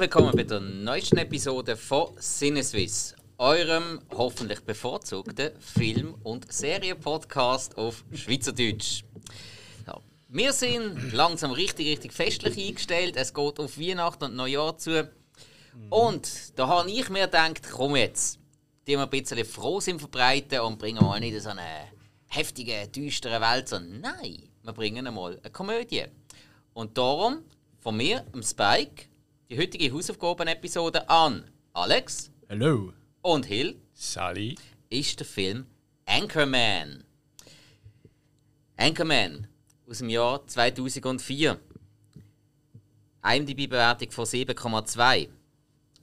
Willkommen bei der neuesten Episode von Sinneswiss, eurem hoffentlich bevorzugten Film- und Serienpodcast auf Schweizerdeutsch. Ja, wir sind langsam richtig, richtig festlich eingestellt. Es geht auf Weihnachten und Neujahr zu. Und da habe ich mir gedacht, komm jetzt, die wir ein bisschen Frohsinn verbreiten und bringen mal nicht so eine heftige, düstere Welt, sondern nein, wir bringen einmal eine Komödie. Und darum von mir, dem Spike, die heutige Hausaufgaben-Episode an Alex Hallo. und Hill Sally. ist der Film Anchorman. Anchorman aus dem Jahr 2004. IMDb-Bewertung von 7,2.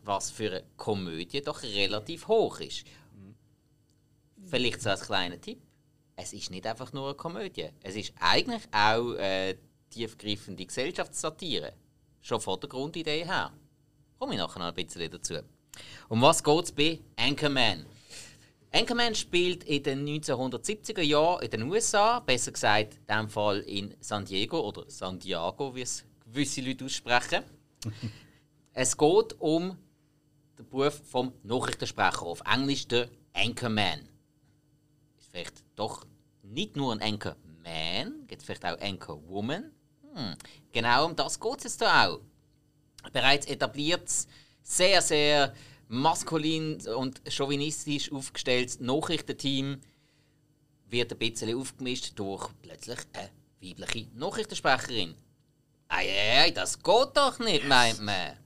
Was für eine Komödie doch relativ hoch ist. Vielleicht so als kleiner Tipp. Es ist nicht einfach nur eine Komödie. Es ist eigentlich auch eine tiefgreifende Gesellschaftssatire. Schon von der Grundidee her. Komme ich nachher noch ein bisschen dazu. Um was geht es bei Anchorman? Anchorman spielt in den 1970er Jahren in den USA, besser gesagt in diesem Fall in San Diego oder San Diego, wie es gewisse Leute aussprechen. es geht um den Beruf vom Nachrichtensprecher, auf Englisch der Anchorman. Ist vielleicht doch nicht nur ein Anchorman, gibt es vielleicht auch Anchorwoman. Hm. Genau um das geht es jetzt hier auch. Bereits etabliertes, sehr, sehr maskulin und chauvinistisch aufgestelltes Nachrichtenteam wird ein bisschen aufgemischt durch plötzlich eine weibliche Nachrichtensprecherin. Ei, ei, ei, das geht doch nicht, meint man.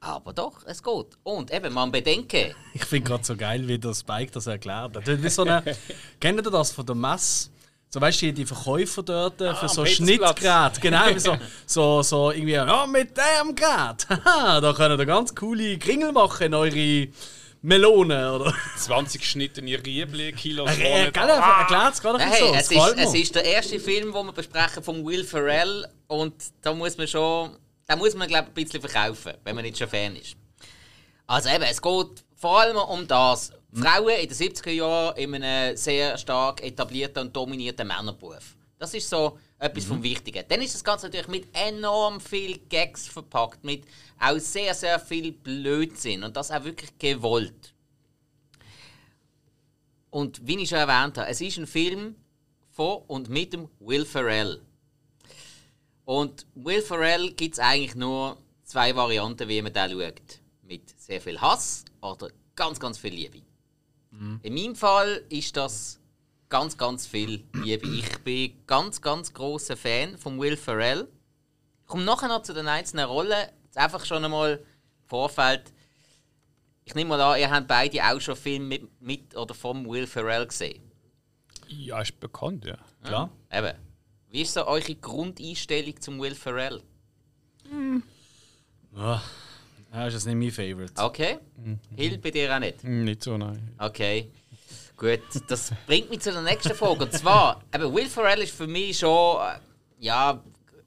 Aber doch, es geht. Und eben, man bedenke, Ich finde gerade so geil, wie der Spike das erklärt hat. Wie so eine, kennt ihr das von der Messe? So weißt du, die Verkäufer dort äh, für am so. Schnittgeräte. Genau, wie so, so, so irgendwie, ja, mit dem Gerät. Haha, da könnt ihr ganz coole Kringel machen in eure Melone. Oder? 20 geschnittene Riebli, vorne gell, dran. er erklärt es gerade bisschen so. es, ist, es ist der erste Film, den wir besprechen von Will Ferrell und da muss man schon, da muss man glaube ein bisschen verkaufen, wenn man nicht schon Fan ist. Also eben, es geht vor allem um das. Frauen in den 70er Jahren in einem sehr stark etablierten und dominierten Männerberuf. Das ist so etwas vom Wichtigen. Dann ist das Ganze natürlich mit enorm viel Gags verpackt, mit auch sehr, sehr viel Blödsinn und das auch wirklich gewollt. Und wie ich schon erwähnt habe, es ist ein Film von und mit dem Will Ferrell. Und Will Ferrell gibt es eigentlich nur zwei Varianten, wie man da schaut. Mit sehr viel Hass oder ganz, ganz viel Liebe. In meinem Fall ist das ganz, ganz viel Liebe. Ich bin ganz, ganz großer Fan von Will Ferrell. Ich komme nachher noch zu den einzelnen Rollen. Jetzt einfach schon einmal im Vorfeld. Ich nehme mal an, ihr habt beide auch schon Filme mit, mit oder vom Will Ferrell gesehen. Ja, ist bekannt, ja. Klar. Eben. Wie ist so eure Grundeinstellung zum Will Ferrell? Ah, das ist jetzt nicht mein Favorite. Okay. Hill bei dir auch nicht. Hm, Nicht so, nein. Okay. Gut, das bringt mich zu der nächsten Frage. Und zwar, eben Will Ferrell ist für mich schon, äh, ja,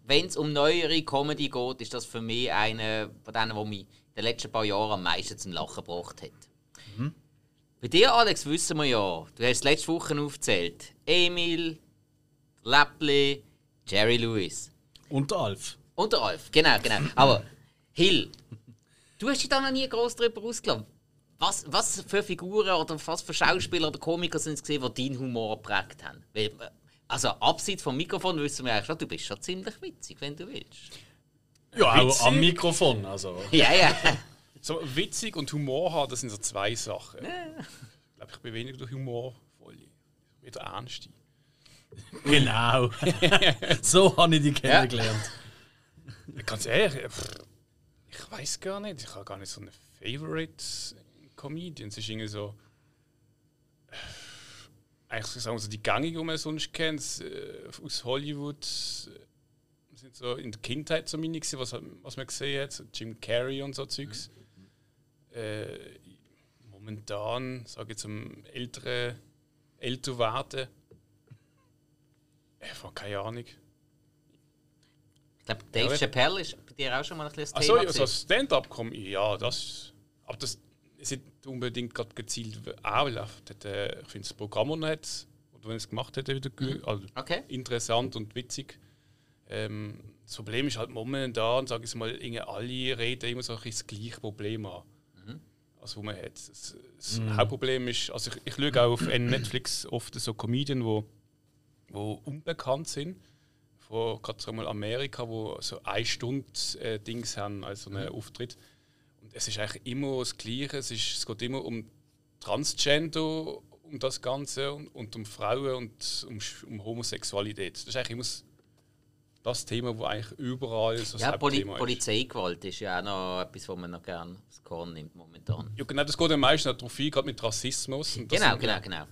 wenn es um neuere Comedy geht, ist das für mich einer von denen, der mich in den letzten paar Jahren am meisten zum Lachen gebracht hat. Bei dir, Alex, wissen wir ja, du hast letzte Woche aufgezählt. Emil, Läppli, Jerry Lewis. Und der Alf. Und der Alf, genau, genau. Aber Hill, du hast dich da noch nie groß darüber ausgelassen. Was, was für Figuren oder was für Schauspieler oder Komiker sind es gesehen, die deinen Humor geprägt haben? Weil, äh, Also abseits vom Mikrofon wissen wir eigentlich schon, du bist schon ziemlich witzig, wenn du willst. Ja, auch Witzig. am Mikrofon. Also. Ja, ja. So witzig und Humor haben, das sind so zwei Sachen. Ich glaube, ich bin weniger der Humorvolle. Wieder ernst. Genau. so habe ich die kennengelernt. Ganz ehrlich, pff, ich weiß gar nicht. Ich habe gar nicht so eine Favorite Comedian. Es ist irgendwie so. äh, Eigentlich sagen wir so die gängigen, die man sonst kennt, äh, aus Hollywood. äh, sind so in der Kindheit so meine, gewesen, was, was man gesehen hat. So Jim Carrey und so Zeugs. Äh, momentan, sage ich zum älteren, älter werden. Ich habe keine Ahnung. Ich glaube, Dave Ja, Chappelle ist dir auch schon mal ein bisschen das Thema. ja, so gewesen. Stand-up-Comedy, ja, das. Aber das ist nicht unbedingt gerade gezielt anläuft. Äh, ich finde das Programm, das er hat, oder wenn es gemacht hat, wieder gut, also Okay. interessant und witzig. Ähm, das Problem ist halt momentan, sage ich mal, irgendwie alle reden immer so ein bisschen das gleiche Problem an. Also, wo man hat. Das, das Hauptproblem ist, also ich, ich schaue auch auf Netflix oft so Comedien, wo, wo unbekannt sind. Von gerade so mal Amerika, wo so eine Stunde äh, Dings haben, also einen Auftritt. Und es ist eigentlich immer das Gleiche. Es, ist, es geht immer um Transgender, um das Ganze und, und um Frauen und um, um Homosexualität. Das ist eigentlich immer das- das Thema, wo eigentlich überall so das Ja, Poli Hauptthema ist. Polizeigewalt ist ja auch noch etwas, was man noch gerne aufs Korn nimmt momentan. Ja, genau, das geht ja meistens darauf ein, gerade mit Rassismus. Das Genau, genau, genau.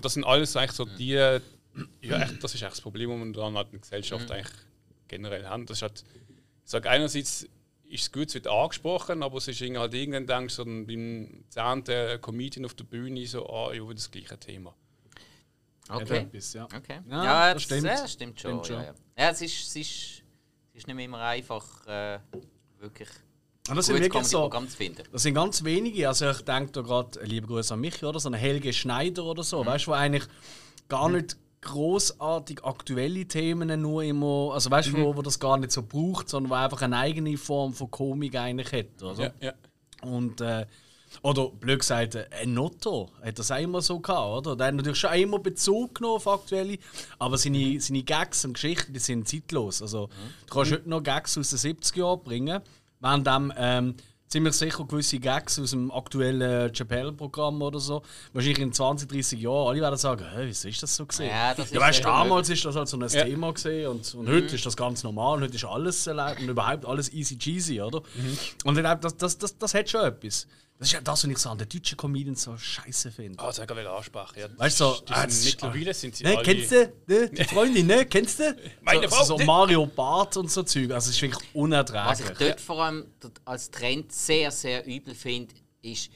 Das sind alles eigentlich so die. Ja, echt, das ist echt das Problem, das wir dann halt in der Gesellschaft Mhm. eigentlich generell haben. Das ist halt, ich sage, einerseits ist es gut, es wird angesprochen, aber es ist irgendwie halt irgendwann denkst du so beim zehnten Comedian auf der Bühne so, ah, ja, wieder das gleiche Thema. Okay. ja. Okay. Ja, Ja, das das, stimmt. Ja, stimmt schon. Stimmt schon. Ja, ja. ja es, ist, es, ist, es ist nicht mehr immer einfach, äh, wirklich Und das sind wirklich so, Comedy-Programm zu finden. das sind ganz wenige. Also ich denke da gerade, liebe Grüße an mich, oder so eine Helge Schneider oder so, weißt du, wo eigentlich gar nicht großartig aktuelle Themen nur immer, also weißt du, wo, wo das gar nicht so braucht, sondern wo einfach eine eigene Form von Komik eigentlich hat, oder? Ja, ja. Und, äh, oder blöd gesagt, äh, ein Notto hat das auch immer so gehabt, oder? Der hat natürlich schon immer Bezug genommen auf aktuelle, aber seine, seine Gags und Geschichten die sind zeitlos. Also, du kannst heute noch Gags aus den 70er Jahren bringen, während dem, ähm, ziemlich sicher gewisse Gags aus dem aktuellen Chappelle-Programm oder so. Wahrscheinlich in 20, 30 Jahren alle werden sagen, hä, wieso ist das so gesehen? Ja, das ja weißt damals ist das halt so ein Ja. Thema gesehen und, und heute ist das ganz normal und heute ist alles erlaubt und überhaupt alles easy cheesy, oder? Und ich glaube, das, das, das, das hat schon etwas. Das ist ja das, was ich so an den deutschen Comedians so scheiße finde. Ah, das habe ich gerade ansprechen. Ja, Weißt du, so, die ah, das sind, mittlerweile sind sie Ne, alle... kennst du? Ne, die Freundin, ne? Kennst du? Meine so, Frau, so Mario Bart und so Zeug. Also, es ist wirklich Was ich unerträglich. dort vor allem als Trend sehr, sehr übel finde, ist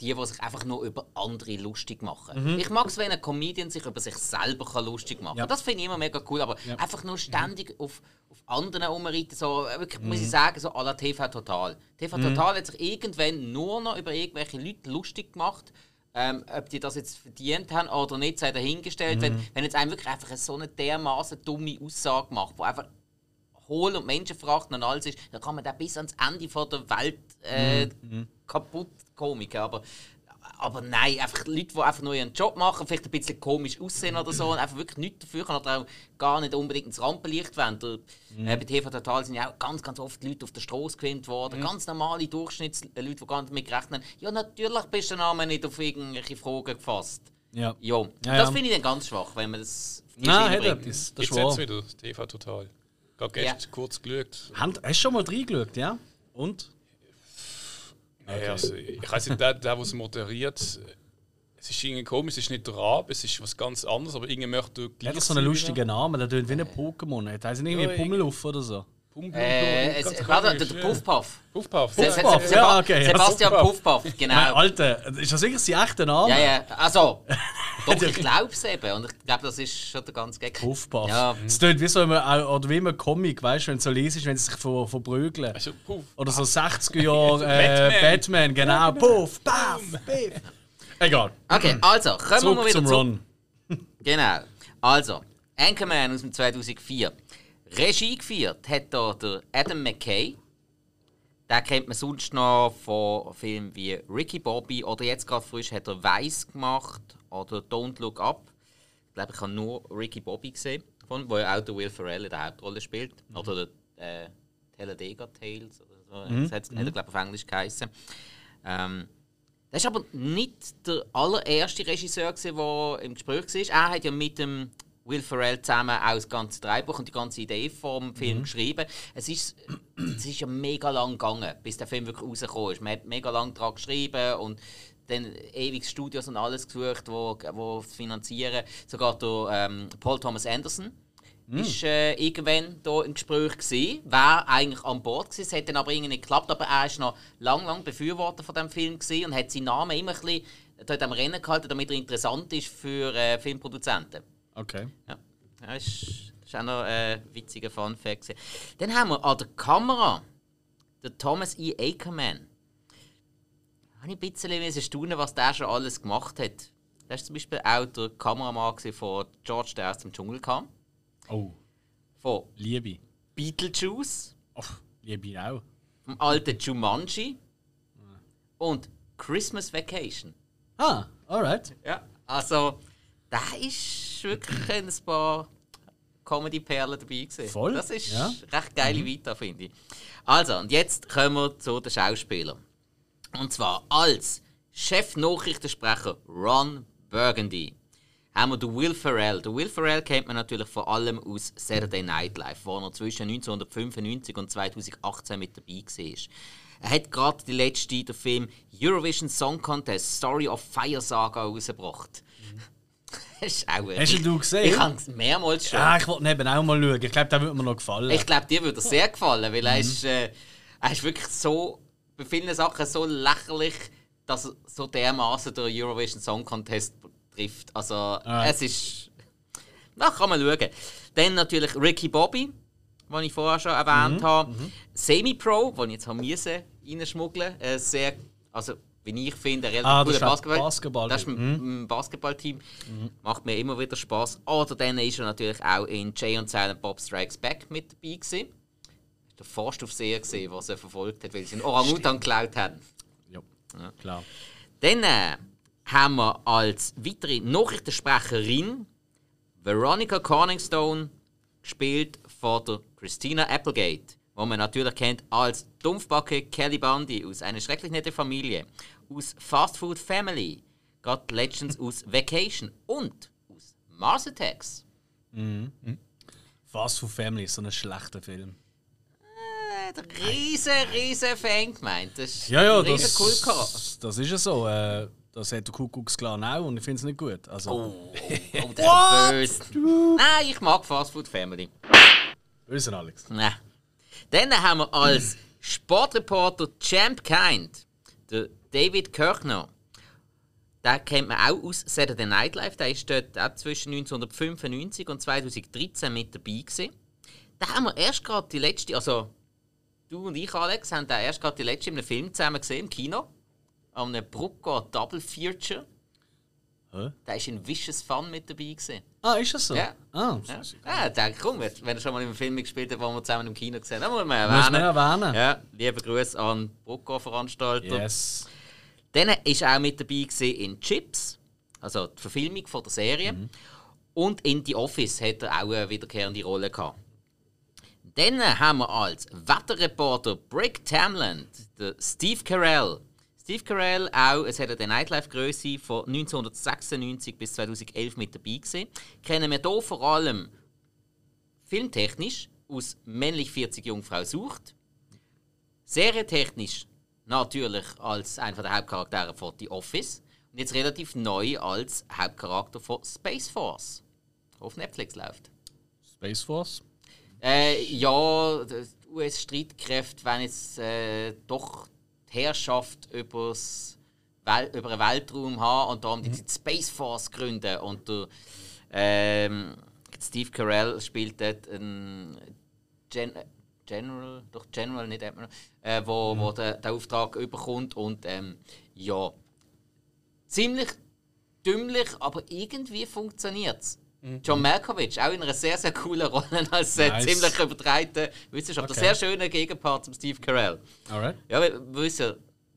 die, die sich einfach nur über andere lustig machen. Ich mag es, wenn ein Comedian sich über sich selber kann lustig machen Ja. kann. Das finde ich immer mega cool, aber einfach nur ständig auf, auf anderen rumreiten, so, äh, wirklich, muss ich Mhm. sagen, so à la TV Total. TV Total hat sich irgendwann nur noch über irgendwelche Leute lustig gemacht. Ähm, ob die das jetzt verdient haben oder nicht, sei dahingestellt. Mhm. Wenn, wenn jetzt einem wirklich einfach so eine dermaßen dumme Aussage macht, wo einfach hohl und menschenverachtend und alles ist, dann kann man da bis ans Ende von der Welt äh, kaputt komiken. Aber, aber nein, einfach Leute, die einfach nur ihren Job machen, vielleicht ein bisschen komisch aussehen oder so und einfach wirklich nichts dafür können oder auch gar nicht unbedingt ins Rampenlicht wollen. Der, äh, bei TV Total sind ja auch ganz, ganz oft Leute auf der Straße gefilmt worden, ganz normale Durchschnittsleute, die gar nicht mit gerechnet haben. Ja, natürlich bist du einmal nicht auf irgendwelche Fragen gefasst. Ja. Ja, Ja, das ja. finde ich dann ganz schwach, wenn man das Nein, etwas. Das Jetzt ist jetzt wieder, das TV Total. Gerade gestern kurz geschaut. Hast du schon mal reingeschaut, ja? Und? Nee, also, ich weiß nicht, der, der, der es moderiert, es ist irgendwie komisch, es ist nicht der Rab, es ist was ganz anderes, aber irgendwie möchte Er hat so einen lustigen Namen, der tönt wie ein Pokémon. Er heißt irgendwie Ja, Pummeluff oder so. Pum, Äh, es, ganz warte, der ja. Puffpuff. Puffpuff. Se- ja. Se- Se- ja, okay. Sebastian Puffpuff. Puffpuff, genau. Mein Alter, ist das wirklich sein echter Name? Ja, ja, also, doch, ich glaube es eben. Und ich glaube, das ist schon der ganze Gag. Puffpuff. Ja. Es tönt wie so ein, oder wie ein Comic, weißt du, wenn du so liest, wenn sie sich ver, verprügeln. Also, Puff. Oder so 60er Jahre Batman. äh, Batman. genau. Puff, Puff, Piff. Egal. Okay, also, kommen wir Zurück mal wieder zum zu. Ron. Genau. Also, Anchorman aus dem 2004. Regie geführt hat da der Adam McKay. Den kennt man sonst noch von Filmen wie Ricky Bobby oder jetzt gerade frisch hat er Weiß gemacht oder Don't Look Up. Ich glaube, ich habe nur Ricky Bobby gesehen, von, wo ja auch der Will Ferrell in der Hauptrolle spielt. Oder der äh, Talladega Tales oder so. Das hat, hat er, glaube ich, auf Englisch geheißen. Ähm, das war aber nicht der allererste Regisseur, gewesen, der im Gespräch war. Er hat ja mit dem Will Ferrell zusammen auch das ganze Drehbuch und die ganze Idee vom Film geschrieben. Es ist, es ist ja mega lang gegangen, bis der Film wirklich rausgekommen ist. Man hat mega lang daran geschrieben und dann ewig Studios und alles gesucht, wo, wo finanzieren. Sogar der ähm, Paul Thomas Anderson ist äh, irgendwann hier im Gespräch gewesen, war eigentlich an Bord gewesen, es hat dann aber irgendwie nicht geklappt, aber er ist noch lang, lang Befürworter von dem Film gewesen und hat seinen Namen immer ein bisschen dort am Rennen gehalten, damit er interessant ist für äh, Filmproduzenten. Okay. Ja, ja ist, ist auch noch ein äh, witziger Fun Fact. gewesen. Dann haben wir an der Kamera den Thomas E. Ackerman. Habe ich ein bisschen staunen, was der schon alles gemacht hat. Der war zum Beispiel auch der Kameramann von George, der aus dem Dschungel kam. Oh, Von Liebe. Beetlejuice, Oh, liebe ich auch. vom alten Jumanji und Christmas Vacation. Ah, alright. Ja, also da ist wirklich ein paar Comedy-Perlen dabei gewesen. Voll, Das ist ja. recht geile Vita, finde ich. Also, und jetzt kommen wir zu den Schauspielern. Und zwar als Chef-Nachrichtensprecher Ron Burgundy haben wir den Will Ferrell. Den Will Ferrell kennt man natürlich vor allem aus Saturday Night Live, wo er zwischen 1995 und 2018 mit dabei war. Er hat gerade die letzte den Film Eurovision Song Contest Story of Fire Saga rausgebracht. Hast du gesehen? Ich habe es mehrmals schon. Ja, ich wollte neben auch mal schauen. Ich glaube, der würde mir noch gefallen. Ich glaube, dir würde er sehr gefallen, weil er, ist, äh, er ist wirklich so, bei vielen Sachen so lächerlich, dass er so dermaßen den Eurovision Song Contest trifft. Also, es ist. Na, kann man schauen. Dann natürlich Ricky Bobby, den ich vorher schon erwähnt habe. Semi-Pro, den ich jetzt haben müssen reinschmuggeln. Äh, sehr, also, wie ich finde, ein relativ Ah, ein Basketball. Basketball- Das ist ein, ein Basketballteam. Macht mir immer wieder Spaß. Oder dann ist er natürlich auch in Jay und Silent Bob Strikes Back mit dabei gewesen. Der Forstaufseher gesehen, was er verfolgt hat, weil sie einen Orang-Utan geklaut haben. Ja, klar. Dann äh, haben wir als weitere Nachrichtensprecherin Veronica Corningstone, gespielt von der Christina Applegate, wo man natürlich kennt als Dumpfbacke Kelly Bundy aus einer schrecklich nette Familie, aus Fast Food Family, Got Legends aus Vacation und aus Mars Attacks. Fast Food Family ist so ein schlechter Film. Äh, der riesen, riesen Fan gemeint. Das ist Ja, ja, das, Kultcharakter. das ist ja so. Äh, das hat der Kuckucksklan auch und ich finde es nicht gut. Also, Oh, oh, der ist böse. Nein, ich mag Fast Food Family. böse Alex. Nein. Dann haben wir als Sportreporter Champ Kind den David Kirchner. Den kennt man auch aus Saturday Night Live. Der ist dort auch zwischen 1995 und 2013 mit dabei gewesen. Da haben wir erst gerade die letzte, also du und ich, Alex, haben den erst gerade die letzte in einem Film zusammen gesehen, im Kino. An einem Brucker Double Feature. Hä? Da ist in Vicious Fun mit dabei gewesen. Ah, ist das so? Ja. Ah, Ja, ja denke, komm, wenn er schon mal im Film gespielt hat, wo wir zusammen im Kino gesehen haben, muss man Muss erwähnen. man erwähnen. Ja, liebe Grüße an Brucker-Veranstalter. Yes. Dann war auch mit dabei gewesen in Chips, also die Verfilmung von der Serie. Und in The Office hat er auch eine wiederkehrende Rolle gehabt. Dann haben wir als Wetterreporter Brick Tamland Steve Carell. Steve Carell auch, es hat eine Nightlife-Größe von 1996 bis 2011 mit dabei gewesen. Kennen wir hier vor allem filmtechnisch aus Männlich 40 Jungfrau sucht. Serientechnisch natürlich als einer der Hauptcharaktere von The Office. Und jetzt relativ neu als Hauptcharakter von Space Force. Auf Netflix läuft. Space Force. Äh, ja, US-Streitkräfte wollen jetzt äh, doch die Herrschaft übers Wel über den Weltraum haben und darum die Space Force gründen. Und der, ähm, Steve Carell spielt dort einen Gen General, doch General, nicht Admiral, äh, wo, wo der, der Auftrag überkommt und ähm, ja, ziemlich dümmlich, aber irgendwie funktioniert es. John Malkovich, auch in einer sehr, sehr coolen Rolle als äh, Nice. ziemlich übertreibten Wissenschaftler. Okay. Sehr schöner Gegenpart zum Steve Carell. Alright. Ja, wir wir wissen,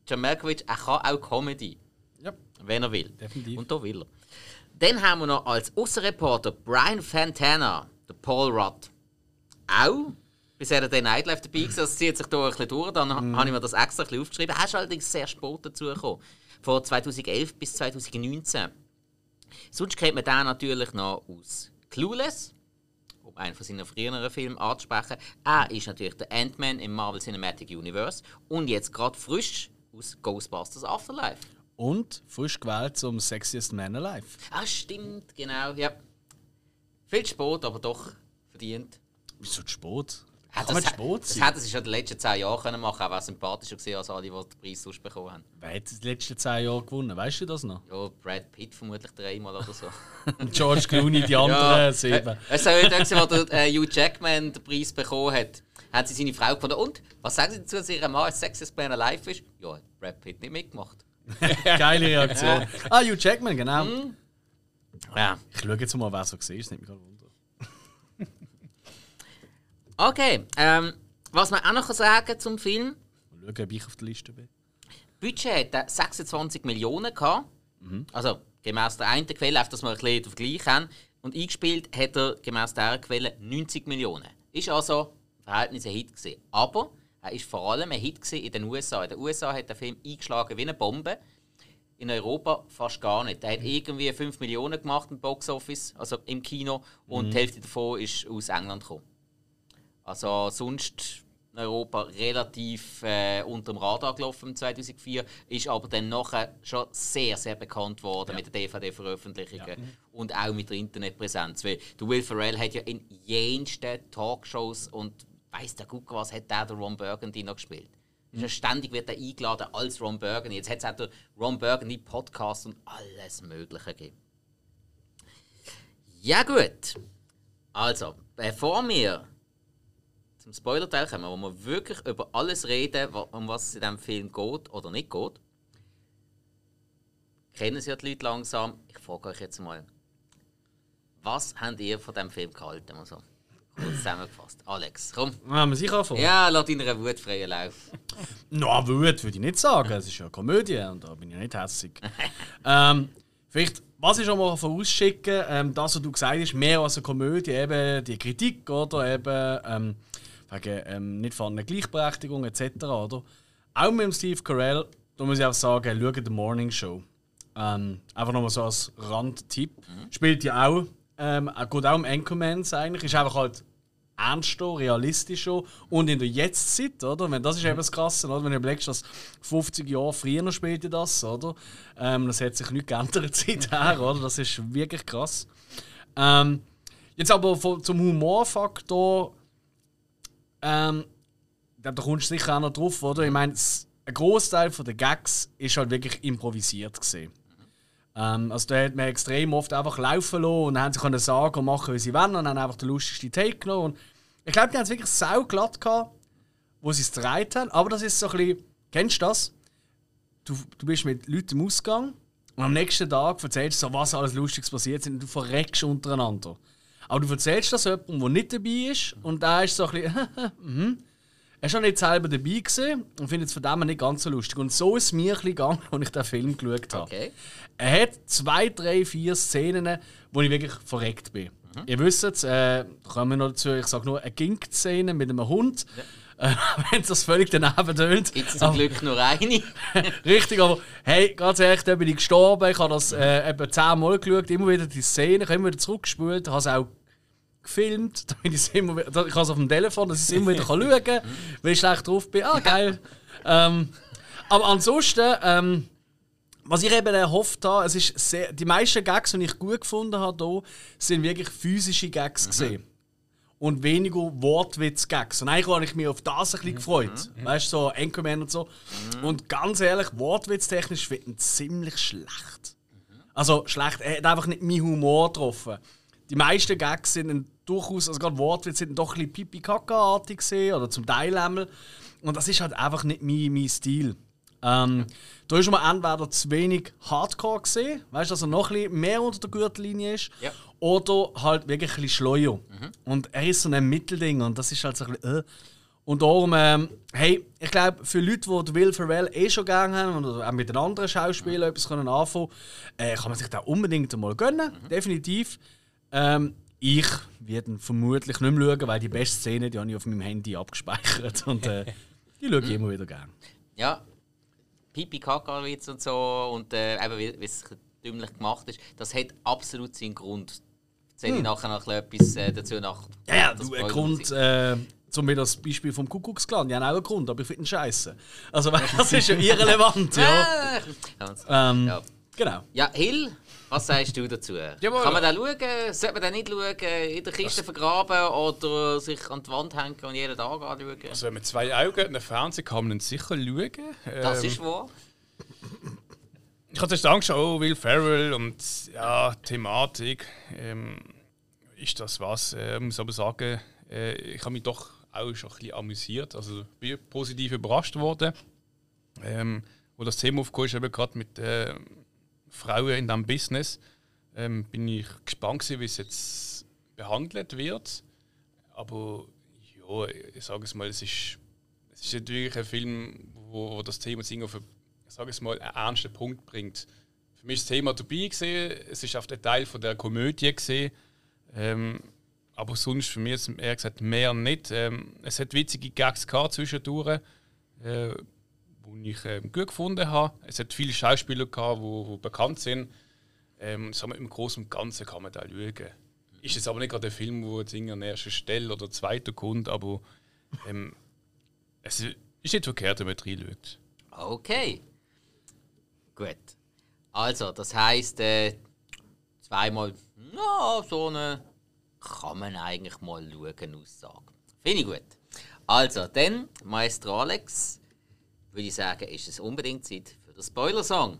John Malkovich er kann auch Comedy, Ja, wenn er will. definitiv. Und da will er. Dann haben wir noch als Außenreporter Brian Fantana, der Paul Rudd. Auch bei Saturday Night Live dabei gewesen. Das zieht sich da ein bisschen durch. Dann Mhm. habe ich mir das extra ein bisschen aufgeschrieben. Er ist allerdings sehr spät dazugekommen. Von 2011 bis 2019. Sonst kennt man den natürlich noch aus Clueless, um einen von seinen früheren Filmen anzusprechen. Er ist natürlich der Ant-Man im Marvel Cinematic Universe und jetzt gerade frisch aus Ghostbusters Afterlife. Und frisch gewählt zum Sexiest Man Alive. Ah, stimmt, genau, ja. Viel spät, aber doch verdient. Wieso zu Ja, man das, das sein? hätte sie schon in den letzten zehn Jahren können machen können, auch wäre sympathischer gewesen als alle, die den Preis sonst bekommen haben. Wer hat die letzten zehn Jahre gewonnen? Weißt du das noch? Ja, Brad Pitt vermutlich dreimal oder so. Und George Clooney die anderen sieben. Es soll ja dort wo der äh, Hugh Jackman den Preis bekommen hat. Hat sie seine Frau gefunden. Und, was sagen Sie dazu, dass Ihr Mann als Sexiest Man Alive ist? Ja, hat Brad Pitt nicht mitgemacht. Geile Reaktion. Ah, Hugh Jackman, genau. Ja. Ich schaue jetzt mal, wer so war. Das nimmt mich gerade. Okay, ähm, was man auch noch sagen zum Film, Mal schauen, ob ich auf der Liste bin. Budget hat 26 Millionen gehabt. Also gemäß der einen Quelle, auf das wir ein bisschen den Vergleich haben. Und eingespielt hat er gemäß dieser Quelle 90 Millionen. Ist also im Verhältnis ein Hit gewesen. Aber er ist vor allem ein Hit in den USA. In den USA hat der Film eingeschlagen wie eine Bombe. In Europa fast gar nicht. Der hat irgendwie 5 Millionen gemacht im Boxoffice, also im Kino, und die Hälfte davon ist aus England gekommen. Also sonst in Europa relativ äh, unter dem Radar gelaufen im 2004, ist aber dann nachher schon sehr, sehr bekannt worden mit den DVD-Veröffentlichungen und auch mit der Internetpräsenz. Weil der Will Ferrell hat ja in jensten Talkshows und weiß der Gucker was, hat der, der Ron Burgundy noch gespielt. Ja ständig wird er eingeladen als Ron Burgundy. Jetzt hat es auch den Ron Burgundy Podcast und alles Mögliche gegeben. Ja gut. Also, bevor wir zum Spoiler-Teil kommen, wo wir wirklich über alles reden, um was es in diesem Film geht oder nicht geht, kennen Sie ja die Leute langsam. Ich frage euch jetzt mal, was habt ihr von diesem Film gehalten? Also, kurz zusammengefasst. Alex, komm. Haben wir sicher anfangen? Ja, lass deiner Wut freien Lauf. Na, Wut würde ich nicht sagen. Es ist ja eine Komödie und da bin ich nicht hässig. ähm, vielleicht, was ich schon mal vorausschicken, ähm, das, was du gesagt hast, mehr als eine Komödie, eben die Kritik oder eben ähm, wegen ähm, nicht vorhandene Gleichberechtigung etc. Oder? Auch mit dem Steve Carell, da muss ich auch sagen, schau die Morning Show. Ähm, einfach nochmal so als Randtipp. Spielt ja auch, ähm, geht auch um Anchormans eigentlich, ist einfach halt ernster, realistischer und in der Jetztzeit, oder? Wenn, das ist eben das Krasse, oder? Wenn du überlegst, dass 50 Jahre früher spielte das, oder? Ähm, das hat sich nicht geändert seither, oder? Das ist wirklich krass. Ähm, jetzt aber von, zum Humorfaktor, ähm, da kommst du sicher auch noch drauf, oder? Ich meine, ein Großteil der Gags ist halt wirklich improvisiert gesehen. Ähm, also da hat man extrem oft einfach laufen lassen und haben sie können sagen und machen, wie sie wollen und haben einfach den lustigsten Take genommen. Und ich glaube, die haben es wirklich sau glatt gehabt, wo sie es gedreht haben. Aber das ist so ein bisschen, kennst du das? Du, du bist mit Leuten im Ausgang und am nächsten Tag erzählst du so, was alles Lustiges passiert ist und du verreckst untereinander. Aber du erzählst das jemandem, der nicht dabei ist und da ist so ein bisschen, mhm. Er war nicht selber dabei gewesen und findet es von dem nicht ganz so lustig. Und so ist es mir ein bisschen gegangen, als ich den Film geschaut habe. Okay. Er hat zwei, drei, vier Szenen, wo ich wirklich verreckt bin. Ihr wisst es, äh, kommen wir noch dazu, ich sage nur eine Gink-Szene mit einem Hund. Äh, Wenn das völlig daneben tönt. Gibt es zum Glück nur eine? Richtig, aber hey, ganz ehrlich, da bin ich gestorben. Ich habe das äh, etwa zehnmal geschaut, immer wieder die Szene, ich habe immer wieder zurückgespult, habe es auch gefilmt, damit ich es immer wieder, ich habe es auf dem Telefon, dass ich es immer wieder kann schauen kann, weil ich schlecht drauf bin. Ah, geil. ähm, aber ansonsten, ähm, was ich eben erhofft habe, es ist sehr, die meisten Gags, die ich gut gefunden habe, hier, sind wirklich physische Gags gesehen und weniger Wortwitz-Gags. Und eigentlich habe ich mich auf das ein bisschen gefreut. Weißt du, so Anchorman und so. Und ganz ehrlich, wortwitztechnisch ich ihn ziemlich schlecht. Also schlecht, er hat einfach nicht meinen Humor getroffen. Die meisten Gags sind durchaus, also gerade Wortwitz sind doch ein bisschen pipi-kaka-artig gesehen oder zum Teil einmal. Und das ist halt einfach nicht mein, mein Stil. Ähm, da ist man entweder zu wenig Hardcore gesehen, weißt du, dass er noch ein bisschen mehr unter der Gürtellinie ist, Ja. oder halt wirklich ein bisschen schleuer. Und er ist so ein Mittelding und das ist halt so ein bisschen. Äh. Und darum, ähm, hey, ich glaube, für Leute, die Will Ferrell eh schon gerne haben oder auch mit den anderen Schauspielern etwas können anfangen äh, kann man sich da unbedingt mal gönnen, definitiv. Ähm, ich werde vermutlich nicht mehr schauen, weil die beste Szene die habe ich auf meinem Handy abgespeichert und äh, die schaue ich immer wieder gerne. Ja, Pipi Kakawitz und so und äh, eben wie, wie es dümmlich gemacht ist, das hat absolut seinen Grund. Erzähle ich nachher noch etwas äh, dazu nach. Ja, ja, das du, ein Grund, äh, zum Beispiel das Beispiel vom Kuckucksklan, die haben auch einen Grund, aber ich finde ihn scheiße. Also, das ist ja irrelevant, ja. Ähm, Ja. Genau. Ja, Hill, was sagst du dazu? Jawohl. Kann man den schauen? Sollte man den nicht schauen? In der Kiste vergraben oder sich an die Wand hängen und jeden Tag anschauen? Also wenn man zwei Augen hat, einen Fernseher kann man ihn sicher schauen. Das Ähm, ist wahr. Ich hatte zuerst angeschaut, oh, Will Ferrell und ja, Thematik. Ähm, ist das was? Äh, muss aber sagen, äh, ich habe mich doch auch schon ein bisschen amüsiert. Also bin positiv überrascht worden. Ähm, wo das Thema aufgekommen ist, eben gerade mit äh, Frauen in diesem Business, ähm, bin ich gespannt wie es jetzt behandelt wird. Aber ja, ich sage es mal, es ist, es ist natürlich ein Film, wo, wo das Thema auf, ich sage es mal, einen ernsten Punkt bringt. Für mich ist das Thema dabei gesehen, es ist auf der Teil von der Komödie gesehen, ähm, aber sonst für mich jetzt eher gesagt mehr nicht. Ähm, es hat witzige Gags gehabt zwischendurch, äh, wo ich ähm, gut gefunden habe. Es hat viele Schauspieler gehabt, wo, wo bekannt sind. Ähm, sagen wir, Im Großen und Ganzen kann man da schauen. Ist es aber nicht gerade ein Film, wo jetzt an erster Stelle oder zweiter kommt, aber ähm, es ist nicht verkehrt, wenn man reinschaut. Okay. Gut. Also, das heisst, äh, zweimal, ja, so eine kann man eigentlich mal schauen, Aussage. Finde ich gut. Also, dann, Maestro Alex, würde ich sagen, ist es unbedingt Zeit für den Spoiler-Song.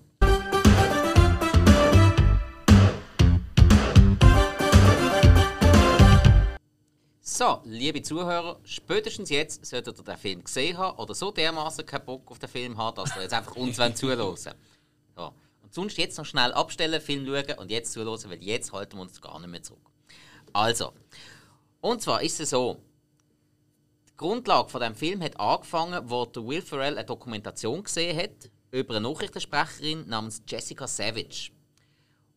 So, liebe Zuhörer, spätestens jetzt solltet ihr den Film gesehen haben oder so dermaßen keinen Bock auf den Film haben, dass ihr jetzt einfach uns zuhören so. Und sonst jetzt noch schnell abstellen, Film schauen und jetzt zuhören, weil jetzt halten wir uns gar nicht mehr zurück. Also, und zwar ist es so, die Grundlage von dem Film hat angefangen, wo Will Ferrell eine Dokumentation gesehen hat über eine Nachrichtensprecherin namens Jessica Savage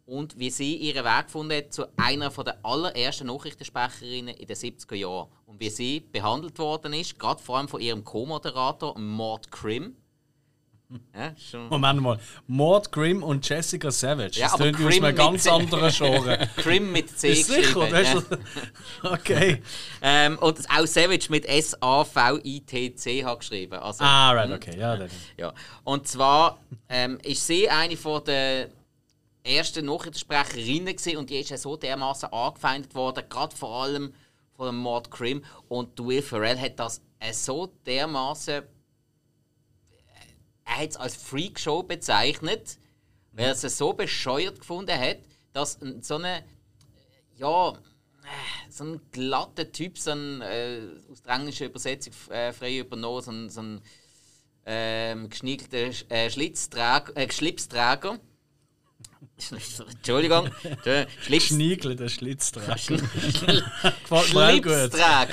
und wie sie ihren Weg gefunden hat zu einer der allerersten Nachrichtensprecherinnen in den 70er Jahren. Und wie sie behandelt worden ist, gerade vor allem von ihrem Co-Moderator Mort Krim. Ja, Moment mal. Mord Grimm und Jessica Savage. Ja, das klingt aus einem ganz anderen Genre. Grimm mit C Ist sicher, geschrieben. ja. Okay. Ähm, und auch Savage mit S-A-V-I-T-C geschrieben. Also, Ah, right, okay. Ja, dann. Ja. Und zwar ähm, ist sie eine von der ersten Nachrichtensprecherinnen gewesen, und die ist ja so dermaßen angefeindet worden, gerade vor allem von dem Mord Krim. Und Will Ferrell hat das äh, so dermaßen er hat es als Freakshow bezeichnet, weil er es so bescheuert gefunden hat, dass so eine ja äh, so ein glatter Typ, so ein äh, aus der englischen Übersetzung äh, frei übernommen, so ein, so ein ähm, geschniegelter äh, Schlitzträger, äh, Schlipsträger. Entschuldigung, Schlips, Schniegel, der Schlitzträger. Schlipsträger,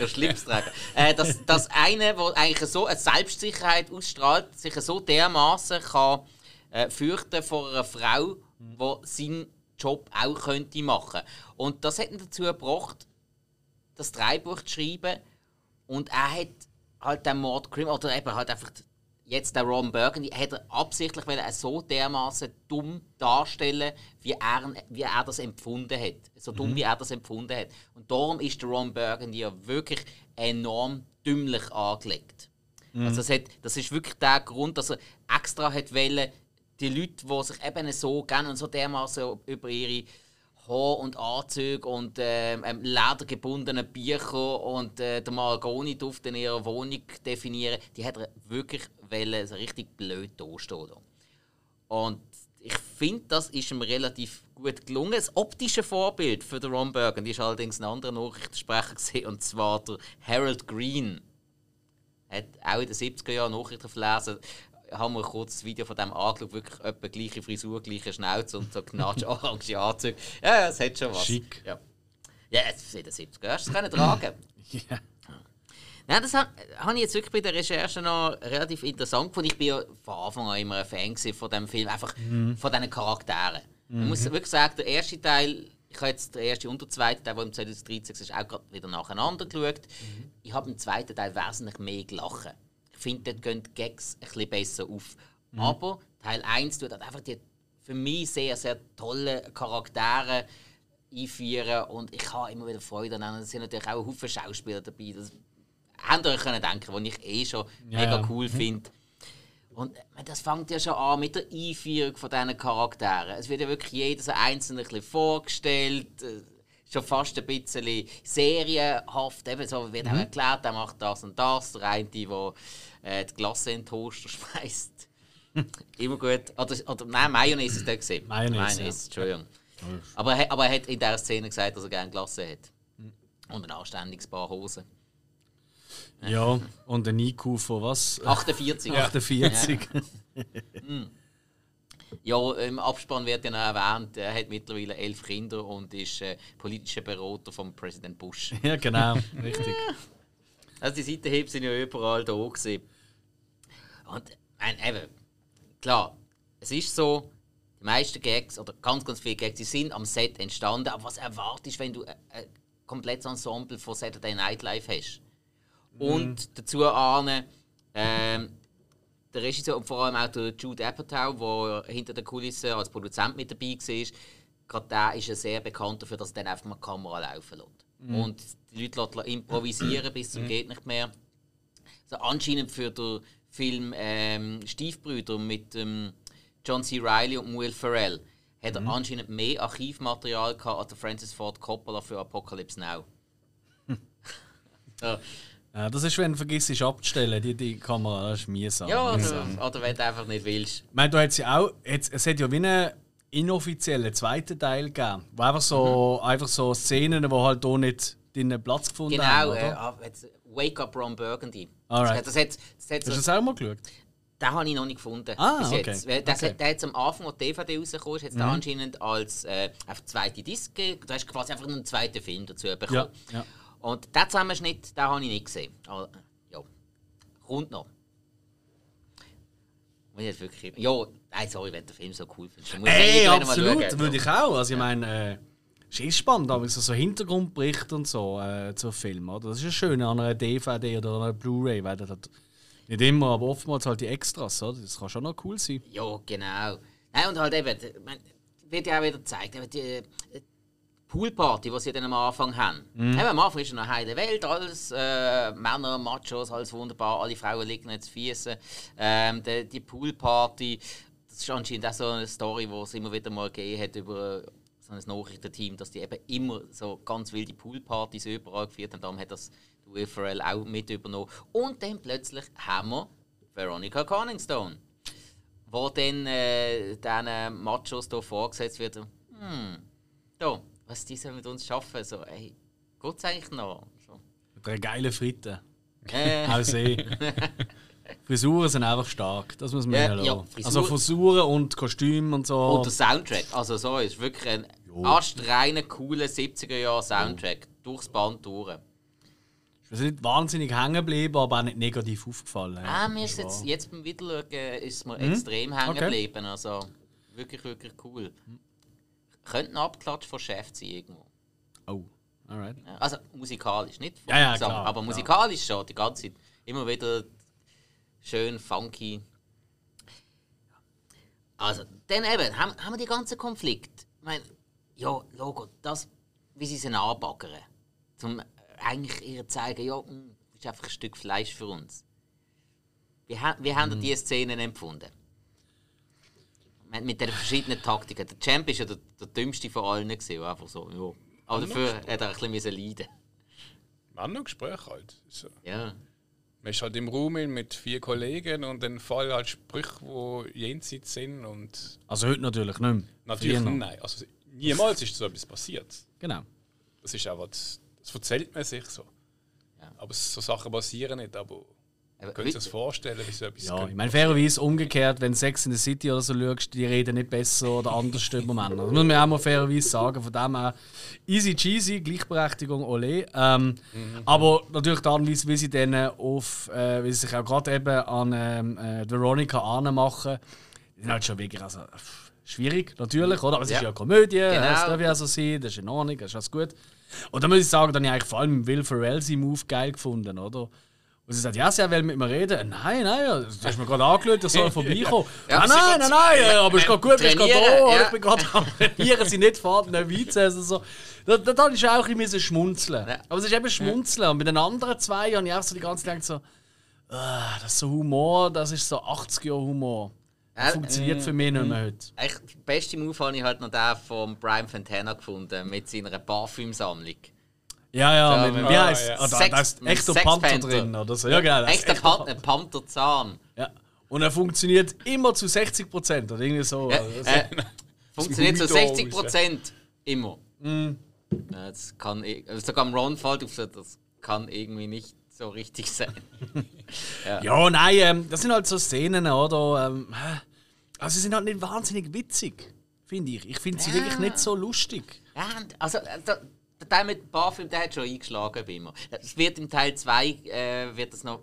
Schlipsträger. äh, dass, dass einer, der eigentlich so eine Selbstsicherheit ausstrahlt, sich so dermaßen kann äh, fürchten vor einer Frau, die seinen Job auch könnte machen. Und das hat ihn dazu gebracht, das Drehbuch zu schreiben. Und er hat halt den Mord Grimm oder eben halt einfach jetzt der Ron Burgundy hat er absichtlich wollen, so dermaßen dumm darstellen, wie er, wie er das empfunden hat. So dumm, wie er das empfunden hat. Und darum ist der Ron Burgundy ja wirklich enorm dümmlich angelegt. Also das, hat, das ist wirklich der Grund, dass er extra hat wollen, die Leute, die sich eben so gerne und so dermaßen über ihre Haar- und Anzüge und ähm, ledergebundene Bücher und äh, der Mahagoni-Duft in ihrer Wohnung definieren, die hat er wirklich wollen, so richtig blöd dastehen. Und ich finde, das ist ihm relativ gut gelungen. Das optische Vorbild für den Ron Burgundy ist allerdings ein anderer Nachrichtensprecher gewesen, und zwar der Harold Green. Hat auch in den 70er Jahren Nachrichten verlesen. Haben wir kurz das Video von dem angeschaut, wirklich etwa gleiche Frisur, gleiche Schnauze und so knatsch orange Anzüge. Ja, es hat schon was. Schick. Ja, ja in den 70er Jahren hast du es können tragen. Ja. Nein, das habe hab ich jetzt wirklich bei der Recherche noch relativ interessant gefunden. Ich bin ja von Anfang an immer ein Fan von dem Film, einfach von diesen Charakteren. Man muss wirklich sagen, der erste Teil, ich habe jetzt den ersten und den zweiten Teil, der im 2013 ist, auch gerade wieder nacheinander geschaut. Ich habe im zweiten Teil wesentlich mehr gelacht. Ich finde, dort gehen die Gags ein bisschen besser auf. Aber Teil 1 tut halt einfach die für mich sehr, sehr tolle Charaktere einführen und ich habe immer wieder Freude daran. Es sind natürlich auch Haufen Schauspieler dabei. Das habt ihr euch können denken, die ich eh schon Ja, mega ja. cool finde. Und äh, das fängt ja schon an mit der Einführung von diesen Charakteren. Es wird ja wirklich jeder so einzeln ein bisschen vorgestellt. Schon fast ein bisschen serienhaft. Eben so wird auch erklärt, der macht das und das. Der eine, der äh, die Glasse in den Toaster schmeißt. Immer gut. Oder, oder nein, Mayonnaise ist der gesehen. Mayonnaise, ja. Entschuldigung. Aber, er- aber er hat in dieser Szene gesagt, dass er gerne Glasse hat. Und ein anständiges Paar Hosen. ja, und ein IQ von was? 48. 48. Ja, im Abspann wird ja noch erwähnt, er hat mittlerweile elf Kinder und ist äh, politischer Berater von Präsident Bush. Ja, genau, richtig. Also die Seitenhiebe sind ja überall da gewesen. Und mein, eben, klar, es ist so, die meisten Gags oder ganz, ganz viele Gags, die sind am Set entstanden. Aber was erwartest du, wenn du ein, ein komplettes Ensemble von Saturday Night Live hast? Und dazu ahnen, ähm, der Regisseur und vor allem auch der Jude Apatow, der hinter der Kulisse als Produzent mit dabei war, gerade der ist ja sehr bekannt dafür, dass er dann einfach mal die Kamera laufen lässt. Und die Leute lassen improvisieren bis zum geht nicht mehr. Also anscheinend für den Film ähm, Stiefbrüder mit ähm, John C. Reilly und Will Ferrell hat er anscheinend mehr Archivmaterial gehabt als der Francis Ford Coppola für Apocalypse Now. so. Ja, das ist, wenn du vergisst abzustellen, die, die Kamera, das ist mühsam. Ja, mühsam. oder, oder wenn du einfach nicht willst. Ich meine, du hättest ja auch, jetzt, es hat ja wie einen inoffiziellen zweiten Teil gegeben, wo einfach so, einfach so Szenen, die halt hier nicht deinen Platz gefunden haben, Genau, äh, ah, Wake Up Ron Burgundy. Alright. Das hat, das hat, hat Hast du so, das auch mal geschaut? den habe ich noch nicht gefunden. Ah, bis okay. jetzt. Weil Das Okay. Mhm. hat, der hat am Anfang, als die DVD rausgekommen ist, den anscheinend als äh, auf zweite Disc. Du hast quasi einfach einen zweiten Film dazu bekommen. Ja, ja. Und den Zusammenschnitt, den habe ich nicht gesehen. Aber, ja, kommt noch. Muss ich jetzt wirklich... Ja, nein, sorry, wenn den Film so cool findest. Ey, absolut, würde ich auch. Also ich meine, äh, es ist spannend, aber so, so Hintergrundbericht und so äh, zu Filmen, oder? Das ist ja schön an einer DVD oder an einer Blu-ray, weil das hat nicht immer, aber oftmals halt die Extras, oder? Das kann schon noch cool sein. Ja, genau. Nein, und halt eben, mein, wird ja auch wieder gezeigt, die Poolparty, die sie dann am Anfang haben. Eben, am Anfang ist ja noch heile Welt, alles äh, Männer, Machos, alles wunderbar, alle Frauen liegen jetzt Füße. Ähm, die, die Poolparty, das ist anscheinend auch so eine Story, die es immer wieder mal gegeben hat über so ein Nachrichtenteam, dass die eben immer so ganz wilde Poolpartys überall geführt haben. Darum hat das Will Ferrell auch mit übernommen. Und dann plötzlich haben wir Veronica Corningstone wo dann äh, diesen Machos hier vorgesetzt wird, hm, da, was die sollen mit uns schaffen, so, ey, geht's eigentlich noch? So. Mit einer geilen Fritte. Äh, Auch See. Frisuren sind einfach stark, das muss man Ja, ja, ja, Also Frisuren und Kostüme und so. und der Soundtrack, also so, ist wirklich ein astreiner, cooler 70er-Jahre-Soundtrack, durchs Band durch. Wir sind nicht wahnsinnig hängen geblieben, aber auch nicht negativ aufgefallen. Ah, ja. mir ist jetzt, jetzt beim Wiederschauen ist mir extrem hängen Okay. geblieben, also wirklich, wirklich cool. Könnte ein Abklatsch von Chef sein irgendwo. Oh, alright. Also musikalisch, nicht Ja, ja, Gesang, klar, aber klar. musikalisch schon, die ganze Zeit. Immer wieder schön funky. Also, dann eben, haben, haben wir die ganzen Konflikte. Ich meine, ja, Logo, das, wie sie sie anbaggern. Zum eigentlich ihr zeigen, ja, das ist einfach ein Stück Fleisch für uns. Wie, wie Mhm. haben ihr diese Szenen empfunden? Mit den verschiedenen Taktiken. Der Champ ist ja der, der dümmste von allen. Gewesen, einfach so, ja. Aber dafür hat er ein bisschen leiden. Wir haben noch ein Gespräch halt. So. Ja. Man ist halt im Raum mit vier Kollegen und dann fallen halt Sprüche, die jenseits sind und Also heute natürlich nicht mehr. natürlich Früher noch. nein. Also niemals ist so etwas passiert. Genau. Das ist einfach, das, das erzählt man sich so. Ja. Aber so Sachen passieren nicht, aber Sie sich heute- vorstellen, wie so etwas Ja, ich meine, fairerweise umgekehrt, wenn du Sex in the City oder so schaust, die reden nicht besser oder anders über Männer. Das muss man auch mal fairerweise sagen. Von dem her, easy cheesy, Gleichberechtigung, ole. Ähm, Aber natürlich die Art und Weise, wie sie dann auf, äh, wie sie sich auch gerade eben an ähm, äh, Veronica anmachen, ist halt schon wirklich also, schwierig, natürlich, oder? Aber es Ja. ist ja eine Komödie, Genau. das darf ja so sein, das ist in Ordnung, das ist alles gut. Und da muss ich sagen, dann habe ich eigentlich vor allem Will Ferrell seinen Move geil gefunden, oder? Und sie sagt, ja, sie will mit mir reden. Nein, nein, du hast mir gerade angeschaut, ich soll vorbeikommen. Ja, ah, nein, nein, nein, aber ist gerade gut, bist gerade trainieren, da, ich bin gerade am Trainieren, sie nicht fahren, nicht Weizen essen. So. Da, da, da ist auch ein bisschen schmunzeln. Ja. Aber es ist eben schmunzeln. Und bei den anderen zwei habe ich auch so die ganze Zeit so, ah, das ist so Humor, das ist so 80er-Humor. Das funktioniert für mich nicht mehr heute. Echt, der beste Move habe ich halt noch den von Brian Fontana gefunden, mit seiner Parfümsammlung. Ja, ja, Ja, mit, wie heißt ja. ah, da, da ist echter Panther Panther. drin oder so. Ja, genau. da ist Echt ein echter Pan ein Pantherzahn. Ja. Und er funktioniert immer zu 60 Prozent oder irgendwie so. Ja, Also, äh, funktioniert zu Gummidose. 60 Prozent immer. Mhm. Ja, das kann, i- sogar am Ron fällt auf, so, das kann irgendwie nicht so richtig sein. Ja, nein, ähm, das sind halt so Szenen, oder? Ähm, also, sie sind halt nicht wahnsinnig witzig, finde ich. Ich finde sie Ja. wirklich nicht so lustig. Ja, also, äh, der, mit Parfüm, der hat schon eingeschlagen bei mir. Es wird im Teil 2 äh, wird das noch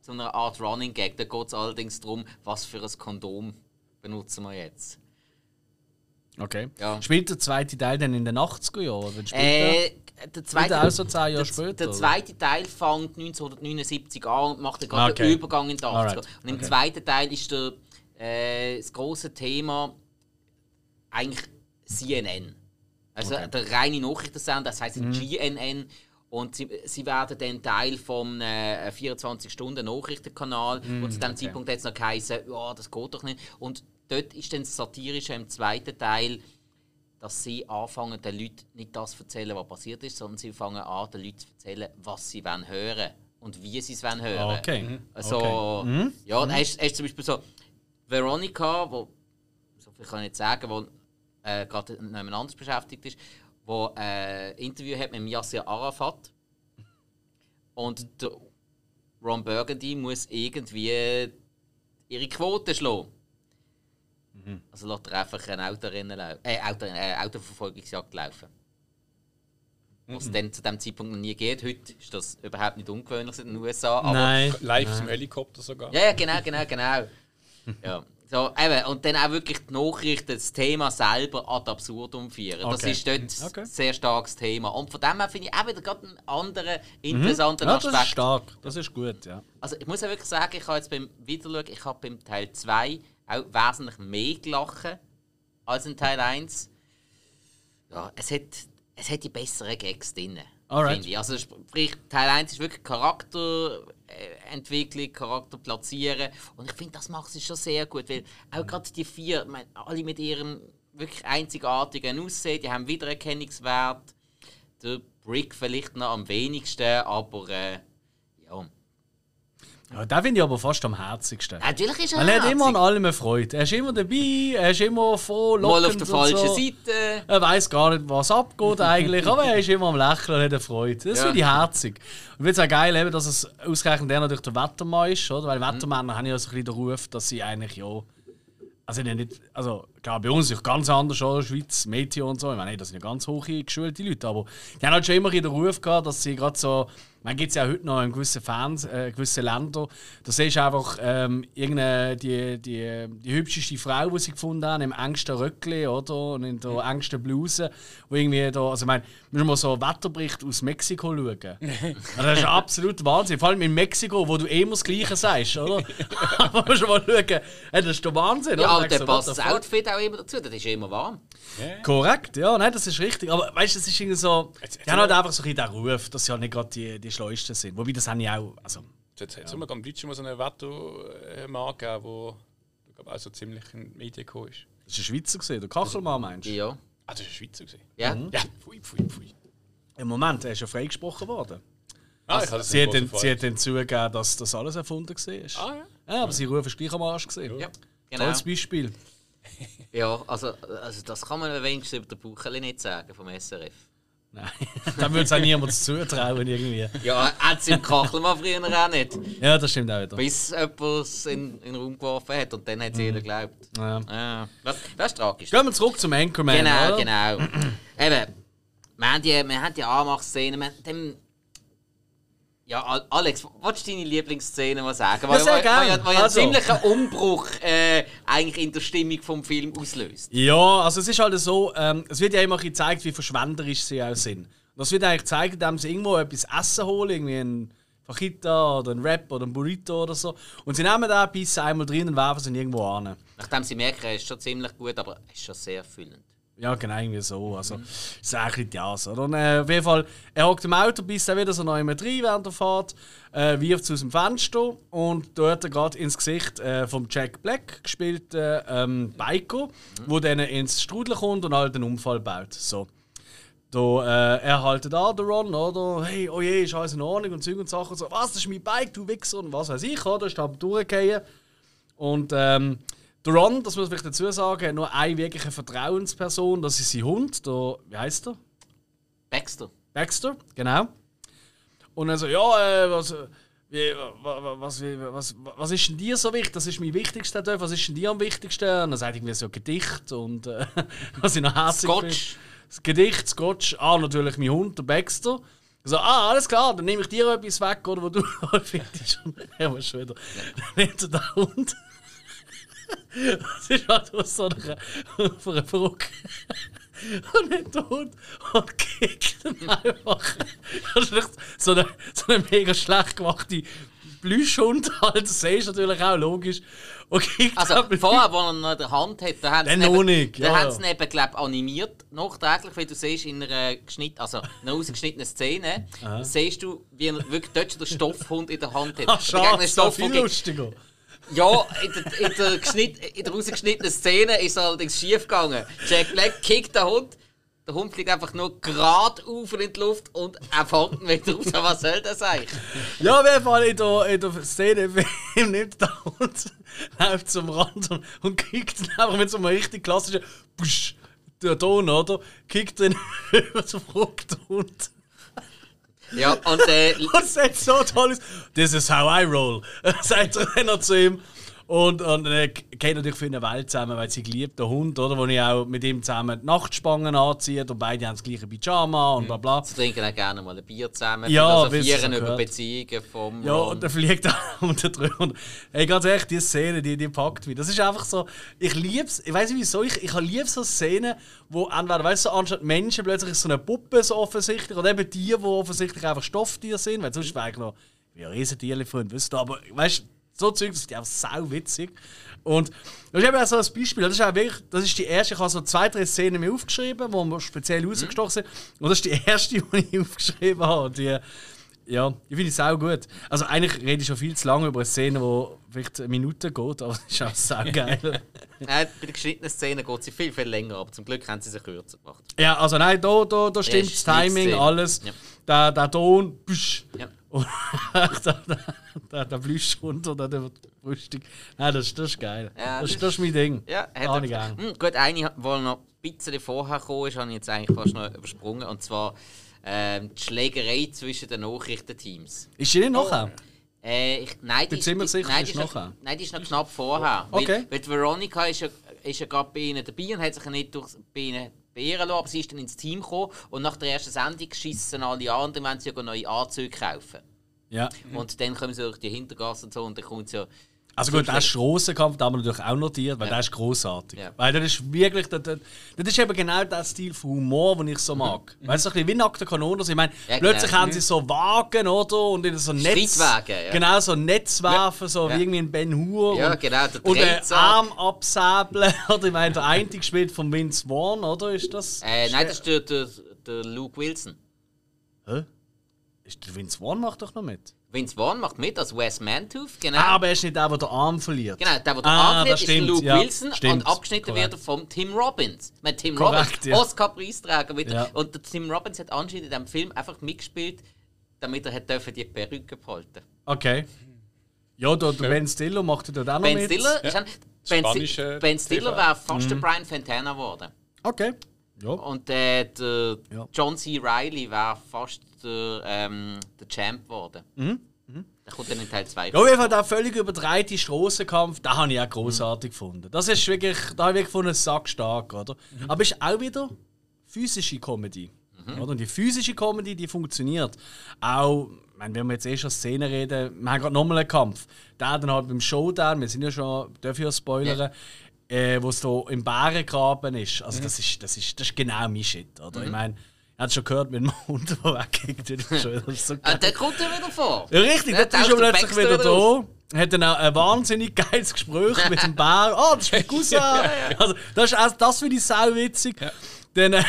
zu einer Art Running Gag. Da geht es allerdings darum, was für ein Kondom benutzen wir jetzt. Okay. Ja. Spielt der zweite Teil dann in den 80er Jahren? Äh, der zweite, auch so zehn Jahre der, später? der zweite Teil fängt 1979 an und macht dann gerade Okay. den Übergang in die 80er. Alright. Und im Okay. zweiten Teil ist der, äh, das große Thema eigentlich CNN. Also Okay. Mhm. der reine Nachrichtensender, das heißt GNN. Und sie, sie werden dann Teil vom äh, 24-Stunden-Nachrichtenkanal. Mhm, und zu dem Zeitpunkt hat es noch geheißen, ja, das geht doch nicht. Und dort ist dann das Satirische im zweiten Teil, dass sie anfangen, den Leuten nicht das zu erzählen, was passiert ist, sondern sie fangen an, den Leuten zu erzählen, was sie wollen hören und wie sie es wollen hören. Okay. Also, Okay. Mhm. ja, da hast, hast zum Beispiel so Veronica, wo, so viel kann ich nicht sagen, wo äh, gerade anderes beschäftigt ist, wo äh, ein Interview hat mit Yasser Arafat. Und der Ron Burgundy muss irgendwie ihre Quote schlagen. Also lässt er einfach eine Autorennen äh, Auto, äh, Autoverfolgungsjagd laufen. Was dann zu dem Zeitpunkt noch nie geht. Heute ist das überhaupt nicht ungewöhnlich in den USA. Aber Nein. Live aus dem Helikopter sogar. ja, ja, genau, genau, genau. ja. So, eben, und dann auch wirklich die Nachrichten, das Thema selber ad absurdum führen. Das Okay. ist dort Okay. ein sehr starkes Thema. Und von dem her finde ich auch wieder gerade einen anderen, interessanten Mhm. Ja, das ist Aspekt. stark. Das ist gut, ja. Also ich muss ja wirklich sagen, ich habe jetzt beim Wiederschauen, ich habe beim Teil 2 auch wesentlich mehr gelachen als in Teil 1. Ja, es hat, es hat die besseren Gags drin. Alright. Finde ich. Also sprich, Teil 1 ist wirklich Charakterentwicklung, Charakter platzieren. Und ich finde, das macht sie schon sehr gut, weil auch gerade die vier, meine, alle mit ihrem wirklich einzigartigen Aussehen, die haben Wiedererkennungswert. Der Brick vielleicht noch am wenigsten, aber äh, ja. Ja den finde ich aber fast am herzigsten. Natürlich ist er Weil er hat immer an allem eine Freude. Er ist immer dabei, er ist immer voll Mal auf der falschen so. Seite. Er weiß gar nicht, was abgeht eigentlich, aber er ist immer am Lächeln und hat eine Freude. Das Ja. finde ich herzig. Und ich finde es auch geil, eben, dass es ausgerechnet der natürlich der Wettermann ist, oder? Mhm. Weil Wettermänner haben ja so ein bisschen den Ruf, dass sie eigentlich ja. Also, nicht, also klar, bei uns ist es ganz anders, oder? Schweiz, Meteo und so. Ich meine, hey, das sind ja ganz hoch geschulte Leute, aber die haben halt schon immer den Ruf gehabt, dass sie gerade so. Man gibt es ja heute noch in gewissen Fans, äh, gewissen Ländern. Da siehst du einfach ähm, irgendeine, die, die, die hübscheste Frau, die sie gefunden haben, im engsten Röckli oder? und in der engsten Bluse. Wo irgendwie da, also ich meine, müssen wir so einen Wetterbericht aus Mexiko schauen. Also das ist absolut Wahnsinn. Vor allem in Mexiko, wo du eh immer das Gleiche sagst, oder? Aber musst du mal schauen, hey, das ist der Wahnsinn. Ja, oder? und Denkst dann passt das? Outfit auch immer dazu, das ist ja immer warm. Korrekt, ja, nein, das ist richtig. Aber weißt du, das ist irgendwie so. Jetzt- jetzt Die haben halt einfach so ein bisschen den Ruf, dass sie halt nicht gerade die, die Schleusten sind. Wobei das haben ja auch. Also, Jetzt hat es sogar im Deutschen mal so einen Wettermann gegeben, der glaub, auch so ziemlich in die Medien gekommen ist. das ist ein Schweizer gesehen, der Kachelmann meinst du? Ja. Ah, das war ein Schweizer. Gewesen. Ja. Mhm. Ja, pfui, pfui, pfui. Im Moment, er ist ja freigesprochen worden. Ah, ich habe das Sie hat, dann, groß sie hat dann zugegeben, dass das alles erfunden war. Ah, ja. Ja, aber sie rufen gleich am Arsch gesehen. ja. Genau. Tolles Beispiel. Ja, also, also das kann man wenigstens über den Bucheli nicht sagen vom SRF. Nein, da würde es auch niemand zutrauen irgendwie. Ja, hat es im Kachelmann früher auch nicht. Ja, das stimmt auch wieder. Bis jemand es in, in den Raum geworfen hat und dann hat es jeder geglaubt. Ja. Ja, das, das ist tragisch. Gehen wir zurück zum Anchorman. Genau, oder? genau. Eben, wir haben die, wir haben die Anmachszene, wir haben dem ja, Al- Alex, willst du deine Lieblingsszene mal sagen? Ja, sehr Weil- weil- weil- weil Also. einen Umbruch äh, eigentlich in der Stimmung vom Film auslöst. Ja, also es ist halt so, ähm, es wird ja immer gezeigt, wie verschwenderisch sie auch sind. Das wird eigentlich gezeigt, indem sie irgendwo etwas essen holen, irgendwie ein Fajita oder ein Wrap oder ein Burrito oder so. Und sie nehmen den, bissen einmal drin und werfen ihn irgendwo an. Nachdem sie merken, er ist schon ziemlich gut, aber er ist schon sehr füllend. Ja, genau, irgendwie so. Also, das ist eigentlich das. Oder? Und, äh, auf jeden Fall, er hockt im Auto, bis er wieder so neu mit rein während der Fahrt, äh, wirft es aus dem Fenster und dort gerade ins Gesicht äh, vom Jack Black gespielt äh, ähm, Baiko, wo dann ins Strudel kommt und halt einen Unfall baut. So. Da, äh, er haltet an, der Ron, oder? Hey, oh je, ist alles in Ordnung und Zeug und Sachen. So, was, das ist mein Bike, du Wichser und was weiß ich, oder? Ist da durchgefallen. Und ähm, der Ron, das muss ich dazu sagen, hat nur eine wirkliche Vertrauensperson, das ist sein Hund, der, wie heißt der? Baxter. Baxter, genau. Und er so, ja, äh, was, wie, wa- wa- was, wie, was, was ist denn dir so wichtig? Das ist mein wichtigster dort. Was ist denn dir am wichtigsten? Und er sagt irgendwie so Gedicht und äh, was ich noch herzig Scotch. das Gedicht, Scotch, ah, natürlich mein Hund, der Baxter. So, ah, alles klar, dann nehme ich dir etwas weg, oder wo du findest. Ja, was schon wieder. Dann nimmt er den Hund. Das ist halt aus so einer, auf einer Brücke. Und den Hund und kickt ihn einfach. Das ist so eine, so eine mega schlecht gemachte Plüschhund halt, das du natürlich auch, logisch. Und kickt Also vorher, wo er noch in der Hand hat, da haben sie Dann noch eben- nicht, da haben sie ihn eben, glaub, animiert, nachträglich, wie du siehst, in einer geschnitt, also einer ausgeschnittenen Szene, siehst du, wie er wirklich dort den Stoffhund in der Hand hat. Ach, schade, ist das so ist viel vorge- lustiger. Ja, in der, in der, in der rausgeschnittenen Szene ist es allerdings schief gegangen. Jack Black kickt den Hund, der Hund fliegt einfach nur gerade auf in die Luft und er fängt ihn wieder raus. Was soll das eigentlich? Ja, auf jeden Fall in der, in der Szene nimmt der Hund, läuft zum Rand und, und kickt ihn einfach mit so einem richtig klassischen Push, der Ton, oder? Kickt ihn über zum Fruchthund. Ja, und äh, Und sieht so toll aus. This is how I roll, sagt er noch zu ihm. Und, und dann geht natürlich für eine Welt zusammen, weil sie geliebt der Hund, oder? Wo ich auch mit ihm zusammen die Nachtspangen anziehe und beide haben das gleiche Pyjama und bla bla. sie trinken auch gerne mal ein Bier zusammen, Ja, es philosophieren so über gehört. Beziehungen vom Ja, Ron. und dann fliegt er unter drüber. Hey, ganz ehrlich, die Szene, die, die packt mich. Das ist einfach so. Ich lieb's. Ich weiß nicht wieso. Ich, ich liebe so Szenen, wo entweder, weißt du, so anstatt Menschen plötzlich ist so eine Puppe so offensichtlich. Oder eben die, die offensichtlich einfach Stofftiere sind. Weil sonst wäre ich noch wie ein Riesentier von wisst ihr. Aber weißt du, so Zeug, das ist einfach sau witzig. Und das ist eben auch so ein Beispiel. Das ist auch wirklich, das ist die erste, ich habe so zwei, drei Szenen mir aufgeschrieben, wo wir speziell rausgestochen sind. Und das ist die erste, die ich aufgeschrieben habe. Und Die, ja, ich finde es auch gut. Also eigentlich rede ich schon viel zu lange über eine Szene, die vielleicht eine Minute geht, aber es ist auch sau geil. Nein, bei der geschnittenen Szene geht sie viel, viel länger, aber zum Glück haben sie sie kürzer gemacht. ja, also nein, da, da, da stimmt das Timing, alles. Ja. Der, der Ton, psch. Ja. Und der, der, der, der Plüschhund oder der Rüstung. Nein, das, das ist geil. Ja, das, das das ist mein Ding. Ja, etwas- gerne. Hm, gut, eine, die noch ein bisschen vorher gekommen ist, habe ich jetzt eigentlich fast noch übersprungen. Und zwar ähm, die Schlägerei zwischen den Nachrichtenteams. Ist die nicht nachher? Äh, ich, nein, die sicher, nein, die ist noch, nein, die ist noch knapp vorher. Okay. Weil, weil die Veronica ist ja, ist ja gerade bei ihnen dabei und hat sich nicht durch, bei ihnen lassen, aber sie ist dann ins Team gekommen und nach der ersten Sendung schießen alle an und dann wollen sie ja neue Anzüge kaufen. Ja. Und dann kommen sie durch die Hintergasse und so und dann kommt sie ja... Also gut, der Strassenkampf, da haben wir natürlich auch notiert, weil Ja. der ist großartig. Ja. Weil das ist wirklich, das, das, ist eben genau der Stil von Humor, den ich so mag. Weißt du, so ein bisschen wie nackte Kanone. Also ich meine, Ja, plötzlich genau. haben sie so Wagen, oder? Und in so Netz. Streitwagen, ja. Genau, so Netz werfen, so wie irgendwie ein Ben Hur. Ja, und, genau, der Und den. Arm absäbeln. Oder ich meine, der eine gespielt von Vince Vaughn, oder? Ist das? Äh, nein, das ist der, der, der Luke Wilson. Hä? Ist der Vince Vaughn macht doch noch mit? Vince Vaughn macht mit als Wes Mantooth, genau. Ah, aber er ist nicht der, der den Arm verliert. Genau, der, der Ah, ah, das ist der stimmt, Luke ja, Wilson stimmt, und abgeschnitten korrekt. wird er von Tim Robbins. Ich meine, Tim Korrekt, Robbins, ja. Oscar-Preisträger wieder. Ja. Und der Tim Robbins hat anscheinend in diesem Film einfach mitgespielt, damit er hat dürfen die Perücke behalten Okay. Ja, der, der Ben Stiller macht dort auch noch Ben mit. Stiller, ist ein, ben, Spanische ben Stiller wäre fast Mhm. der Brian Fantana geworden. Okay. Ja. Und äh, der Ja. John C. Reilly wäre fast der, ähm, der Champ geworden. Mhm. Der kommt dann in Teil 2. Ja, auf jeden Fall der völlig überdreite Strassenkampf, den habe ich auch großartig gefunden. Das ist wirklich, da habe ich wirklich gefunden, sackstark, oder? Aber es ist auch wieder physische Comedy. Oder? Und die physische Comedy, die funktioniert. Auch, meine, wenn wir jetzt eh schon Szenen reden, wir haben gerade nochmal einen Kampf. Der dann halt beim Showdown, wir sind ja schon, darf ich ja spoilern, äh, wo es da im Bärengraben ist. Also das ist, das ist, das ist genau mein Shit, oder? Ich meine, ich habe schon gehört mit dem Hund, der weggeht. Das ist schon wieder so Ah, der kommt ja wieder vor. ja, richtig, Ja, der ist schon der plötzlich wieder da. Hat dann auch ein wahnsinnig geiles Gespräch mit dem Bär. Ah, das ist mein Cousin. Also, das, ist auch, das finde ich sau witzig. Dann äh,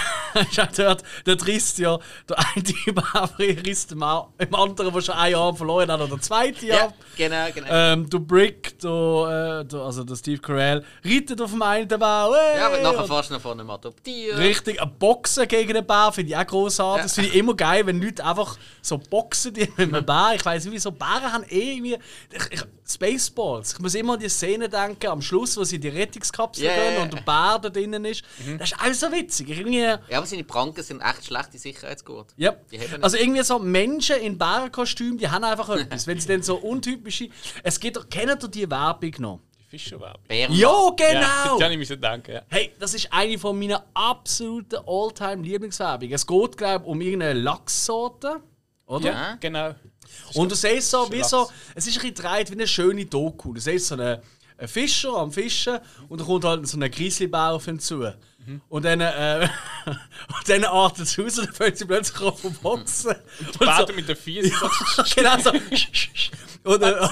ist auch dort der Tristia, der eine risst dem, Au- dem anderen, der schon ein Jahr verloren hat, oder der zweite Ja, Jahr. genau, genau. Ähm, der Brick, der, äh, der, also der Steve Carell, reitet auf dem einen Bär. Hey! ja, aber nachher Und- fast noch von einem adoptieren. Richtig, ein Boxen gegen den Bär finde ich auch großartig. Ja. Das finde ich immer geil, wenn Leute einfach so boxen die mit einem Bär. Ich weiß nicht, wieso Bären haben eh irgendwie. Ich, ich, Spaceballs. Ich muss immer an die Szene denken, am Schluss, wo sie in die Rettungskapsel Ja, ja, gehen ja. und der Bär da drinnen ist. Das ist auch so witzig. Irgendwie, Ja, aber seine Pranken sind echt schlechte Sicherheitsgurt. ja. Die Also irgendwie so Menschen in Bärenkostümen, die haben einfach etwas. Wenn sie dann so untypische. Es gibt doch, kennt ihr die Werbung noch? Fischer-Werbung. Bären. Ja, Ja, genau! habe ich denken. Ja. Hey, das ist eine von meiner absoluten All-Time-Lieblingswerbungen. Es geht, glaube ich, um irgendeine Lachssorte. Oder? ja, genau. Und du siehst so, wie so, es ist ein bisschen gedreht wie eine schöne Doku. Du siehst so einen, einen Fischer am Fischen und dann kommt halt so ein Grizzlybär auf ihn zu. Und dann, äh, und dann artet es aus und dann fällt sie plötzlich auf den Boxen. Und Baden mit den Füßen. genau so. Und, äh,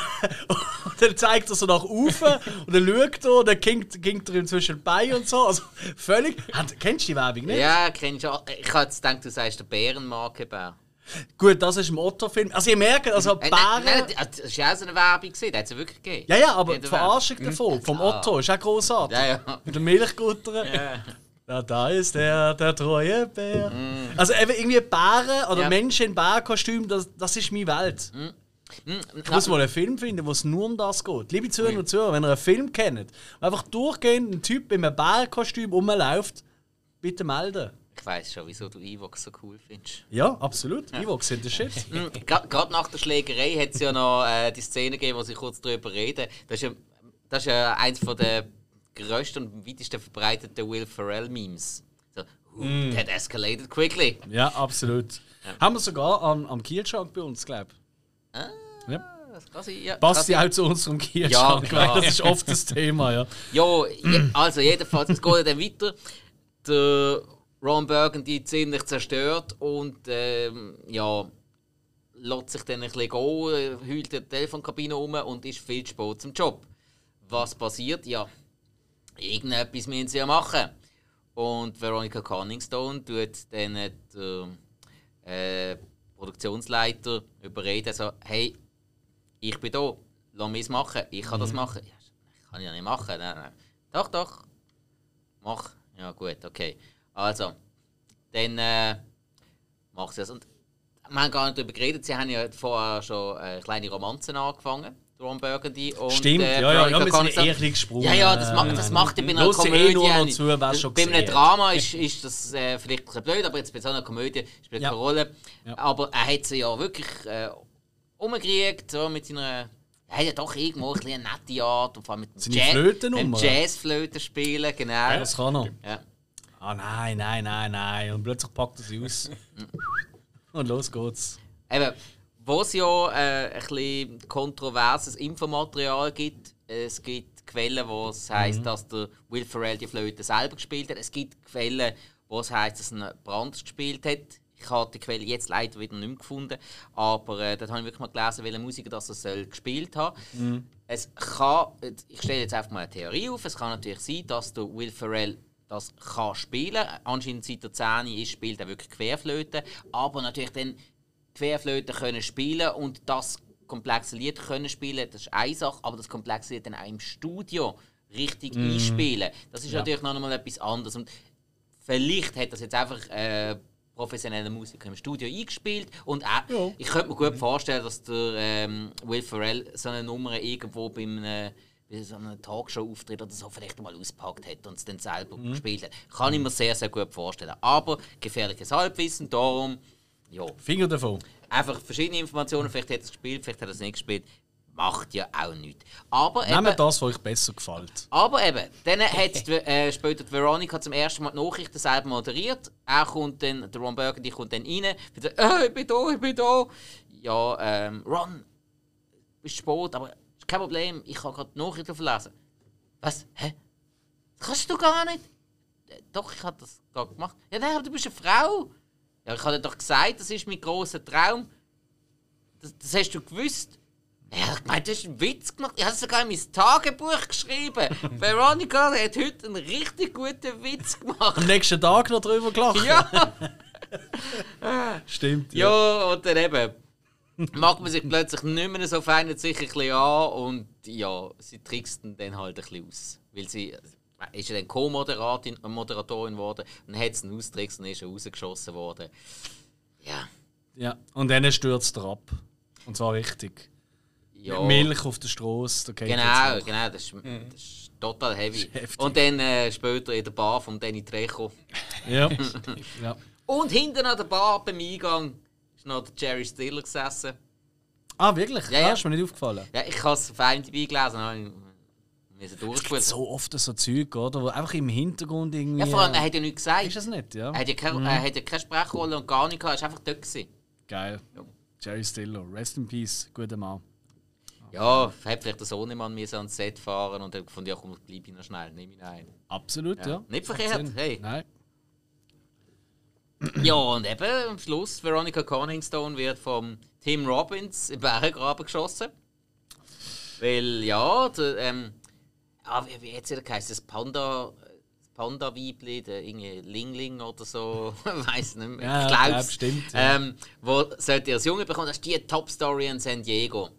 und dann zeigt er so nach oben und dann schaut er und dann kinkt, er ihm zwischen den Beinen und so. Also völlig. Hat, kennst du die Werbung nicht? Ja, kennst du auch. Ich jetzt gedacht, du sagst der Bärenmarkenbär. Gut, das ist im Otto-Film. Also ihr merkt, also Äh, Bären. nein, nein, das war auch so eine Werbung, gewesen, die hat es ja wirklich gegeben. Ja, ja, aber Ja, die Verarschung davon, vom Otto, ist auch grossartig. Ja, ja. Mit den Milchguttern. Ja. Da ist der, der treue Bär. Also eben irgendwie Bären oder Ja. Menschen in Bärenkostüm, das, das ist meine Welt. Hm, Ich muss mal einen Film finden, wo es nur um das geht. Liebe Zuhörer und Zuhörer, wenn ihr einen Film kennt, wo einfach durchgehend ein Typ in einem Bärenkostüm rumläuft, bitte melden. Ich weiß schon, wieso du Evox so cool findest. Ja, absolut. Ja. Evox sind der Shit. Gerade nach der Schlägerei hat es ja noch äh, die Szene gegeben, wo sie kurz darüber reden. Das ist ja, das ist ja eins von der grössten und weitesten verbreiteten Will Ferrell-Memes. So, Mm. that escalated quickly. Ja, absolut. Haben wir sogar am, am Kielschrank bei uns, glaube ich. Ah, Ja. das kann sein, ja. Passt ja auch zu unserem Kielschrank, klar. weil das ist oft das Thema, ja. Ja, je, also jedenfalls, es geht ja dann weiter. Der Ron Burgundy ziemlich zerstört und ähm, ja, lässt sich dann ein bisschen gehen, äh, heult in der Telefonkabine um und ist viel zu spät zum Job. Was passiert? Ja, irgendetwas müssen sie ja machen. Und Veronica Conningstone tut dann den äh, Produktionsleiter überreden, so, hey, ich bin da, lass mich es machen, ich kann das machen. Ja, ich kann ja nicht machen. Nein, nein. Doch, doch. Mach. Ja, gut, okay. Also, dann äh, macht sie das. Und wir haben gar nicht darüber geredet, sie haben ja vorher schon äh, kleine Romanzen angefangen, Ron Burgundy und Stimmt, äh, ja, ja, ja, wir sind eher ein gesprungen. Ja, ja, das macht, das nein, macht ja bei einer Hörst du Komödie. eh nur zu, bei einem. Drama ist, ist das äh, vielleicht ein bisschen blöd, aber jetzt bei so einer Komödie spielt Ja. keine Rolle. Ja. Aber er hat sie ja wirklich äh, umgekriegt, so mit seiner. Er hat ja doch irgendwo ein eine nette Art, und vor allem mit dem Jazz- Jazzflöten spielen, genau. Das kann er. Ja. Ah nein, nein, nein, nein. Und plötzlich packt er sie aus. Und los geht's. Eben, wo es ja äh, ein bisschen kontroverses Infomaterial gibt, es gibt Quellen, wo es heisst, dass der Will Ferrell die Flöte selber gespielt hat. Es gibt Quellen, wo es heisst, dass er Brand gespielt hat. Ich habe die Quelle jetzt leider wieder nicht mehr gefunden, aber äh, dort habe ich wirklich mal gelesen, welche Musiker das er soll gespielt hat. Es kann, ich stelle jetzt einfach mal eine Theorie auf, es kann natürlich sein, dass der Will Ferrell das kann spielen. Anscheinend seit er 10 ist, spielt er wirklich Querflöte, aber natürlich dann Querflöte können spielen und das komplexe Lied können spielen, das ist eine Sache, aber das komplexe Lied dann auch im Studio richtig einspielen, das ist Ja. natürlich noch einmal etwas anderes. Und vielleicht hat das jetzt einfach äh, professionelle Musiker im Studio eingespielt und auch, Ja. ich könnte mir gut vorstellen, dass der ähm, Will Ferrell so eine Nummer irgendwo beim äh, bei so einem Talkshow-Auftritt oder so vielleicht mal auspackt hat und es dann selber gespielt hat. Kann ich mir sehr, sehr gut vorstellen. Aber gefährliches Halbwissen, darum, ja, Finger davon. einfach verschiedene Informationen, vielleicht hat er es gespielt, vielleicht hat er es nicht gespielt, macht ja auch nichts. Aber eben, Nehmt das, was euch besser gefällt. aber eben, dann hat äh, später die Veronica zum ersten Mal die Nachrichten selber moderiert. Er kommt dann, der Ron Burgundy kommt dann rein, und sagt, äh, ich bin da, ich bin da. Ja, ähm, Ron, bist spät, aber ist kein Problem, ich kann gerade die Nachrichten verlesen. Was? Hä? Das kannst du gar nicht? «Äh, Doch, ich habe das gerade gemacht. Ja, nein, aber du bist eine Frau. Ja, ich habe dir doch gesagt, das ist mein grosser Traum. Das, das hast du gewusst. Ja, ich meine, du hast einen Witz gemacht. Ich habe es sogar in mein Tagebuch geschrieben. Veronica hat heute einen richtig guten Witz gemacht. Am nächsten Tag noch drüber gelacht. Ja, Stimmt. ja, und dann eben mag man sich plötzlich nicht mehr so fein und sicher ein bisschen an und ja, sie trickst ihn dann halt ein bisschen aus. Weil sie ist ja dann Co-Moderatorin Moderatorin geworden und dann hat sie ihn austrickst und ist er rausgeschossen worden. Ja, Ja. Und dann stürzt er ab. Und zwar richtig. ja. Milch auf der Straße. Genau, genau, das ist, das ist total heavy. heftig. Und dann äh, später in der Bar von Danny Trejo. Ja. ja. Und hinten an der Bar beim Eingang ist noch der Jerry Stiller gesessen. Ah, wirklich? Ja, Ja, ja. ja. ist mir nicht aufgefallen. Ja, ich habe es auf IMDb gelesen. Müssen Es durchspulen. gibt so oft so Zeug, oder? Wo einfach im Hintergrund irgendwie. Ja, vor allem, er hat ja nichts gesagt. Ist das nicht, ja? Er hat ja keine, er hat ja keine Sprechrolle und gar nichts gehabt, er war einfach dort. Gewesen. Geil. Jerry Stiller, rest in peace, guter Mann. Ja, hätte vielleicht der Sohnemann müssen ans Set fahren und dann von dir komm, bleib ich noch schnell, nehme ihn ein. Absolut, ja. Nicht Macht verkehrt, hey. Nein. Ja, und eben am Schluss, Veronica Corningstone wird vom Tim Robbins im Bärengraben geschossen. Weil, ja, der, ähm, ah, wie, wie es geheißen? Das Panda. das Panda-Weibli, der irgendwie Lingling oder so, weiß nicht mehr. Ja, ich ja, glaub's. bestimmt, ja. Ähm, wo sollte ihr das Junge bekommen? Das ist die Top-Story in San Diego.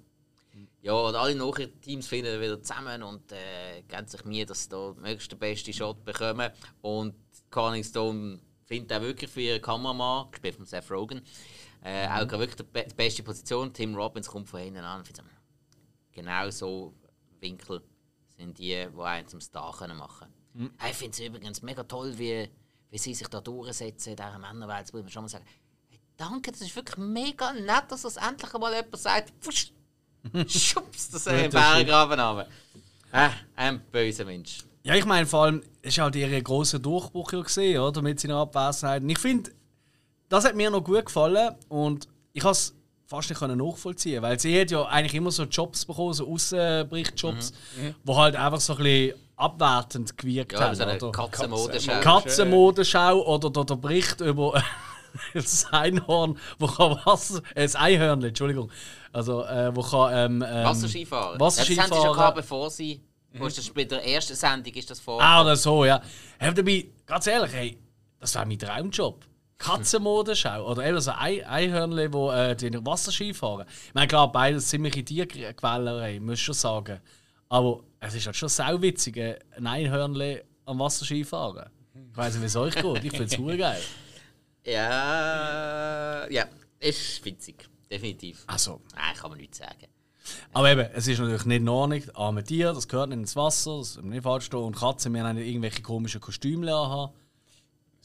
Ja, und alle Nachrichtenteams finden wieder zusammen und äh, geben sich Mühe, dass sie da möglichst den besten Shot bekommen. Und Corningstone findet auch wirklich für ihren Kameramann, gespielt von Seth Rogen, äh, auch gerade wirklich die, be die beste Position. Tim Robbins kommt von hinten an und findet, genau so Winkel sind die, die einen zum Star können machen können. Hey, Ich finde es übrigens mega toll, wie, wie sie sich da durchsetzen in dieser Männerwelt. Das muss man schon mal sagen. Hey, danke, das ist wirklich mega nett, dass das endlich mal jemand sagt. Pfusch, schubst das äh, im Bärengraben runter. Äh, ein böser Mensch. Ja, ich meine, vor allem, es war halt ihr grosser Durchbruch ja gesehen, oder? Mit seiner Abwesenheit. Und ich finde, das hat mir noch gut gefallen und ich habe es fast nicht nachvollziehen weil sie hat ja eigentlich immer so Jobs bekommen, so Außenberichtjobs, wo halt einfach so ein bisschen abwertend gewirkt Ja, haben. so eine? Katzenmodenschau. Katzenmodenschau oder der, der Bericht über das Einhorn, wo kann Wasser, äh, das Einhörnchen, Entschuldigung, also äh, wo kann ähm, ähm, Wasserski fahren. Wasserski das haben sie schon gehabt, bevor sie. Wo ist das bei der ersten Sendung ist das vor. Ah, oder so, ja. Hey, dabei, ganz ehrlich, hey, das wäre mein Traumjob. Katzenmodenschau. Oder eben so ein Einhörnchen, wo äh, die Wasserski fahren. Ich meine, klar, beides ziemliche Tierquälerei, muss ich schon sagen. Aber es ist halt schon sauwitzig, äh, ein Einhörnchen am Wasserski fahren. Ich weiß nicht, wie es euch geht. Ich finde es super geil. Ja. Ja, ist witzig. Definitiv. Also, Nein, kann man nicht sagen. aber eben, es ist natürlich nicht in Ordnung. Arme Tiere, das gehört nicht ins Wasser, das ist nicht falsch stehen. Und Katzen müssen nicht irgendwelche komischen Kostüme haben.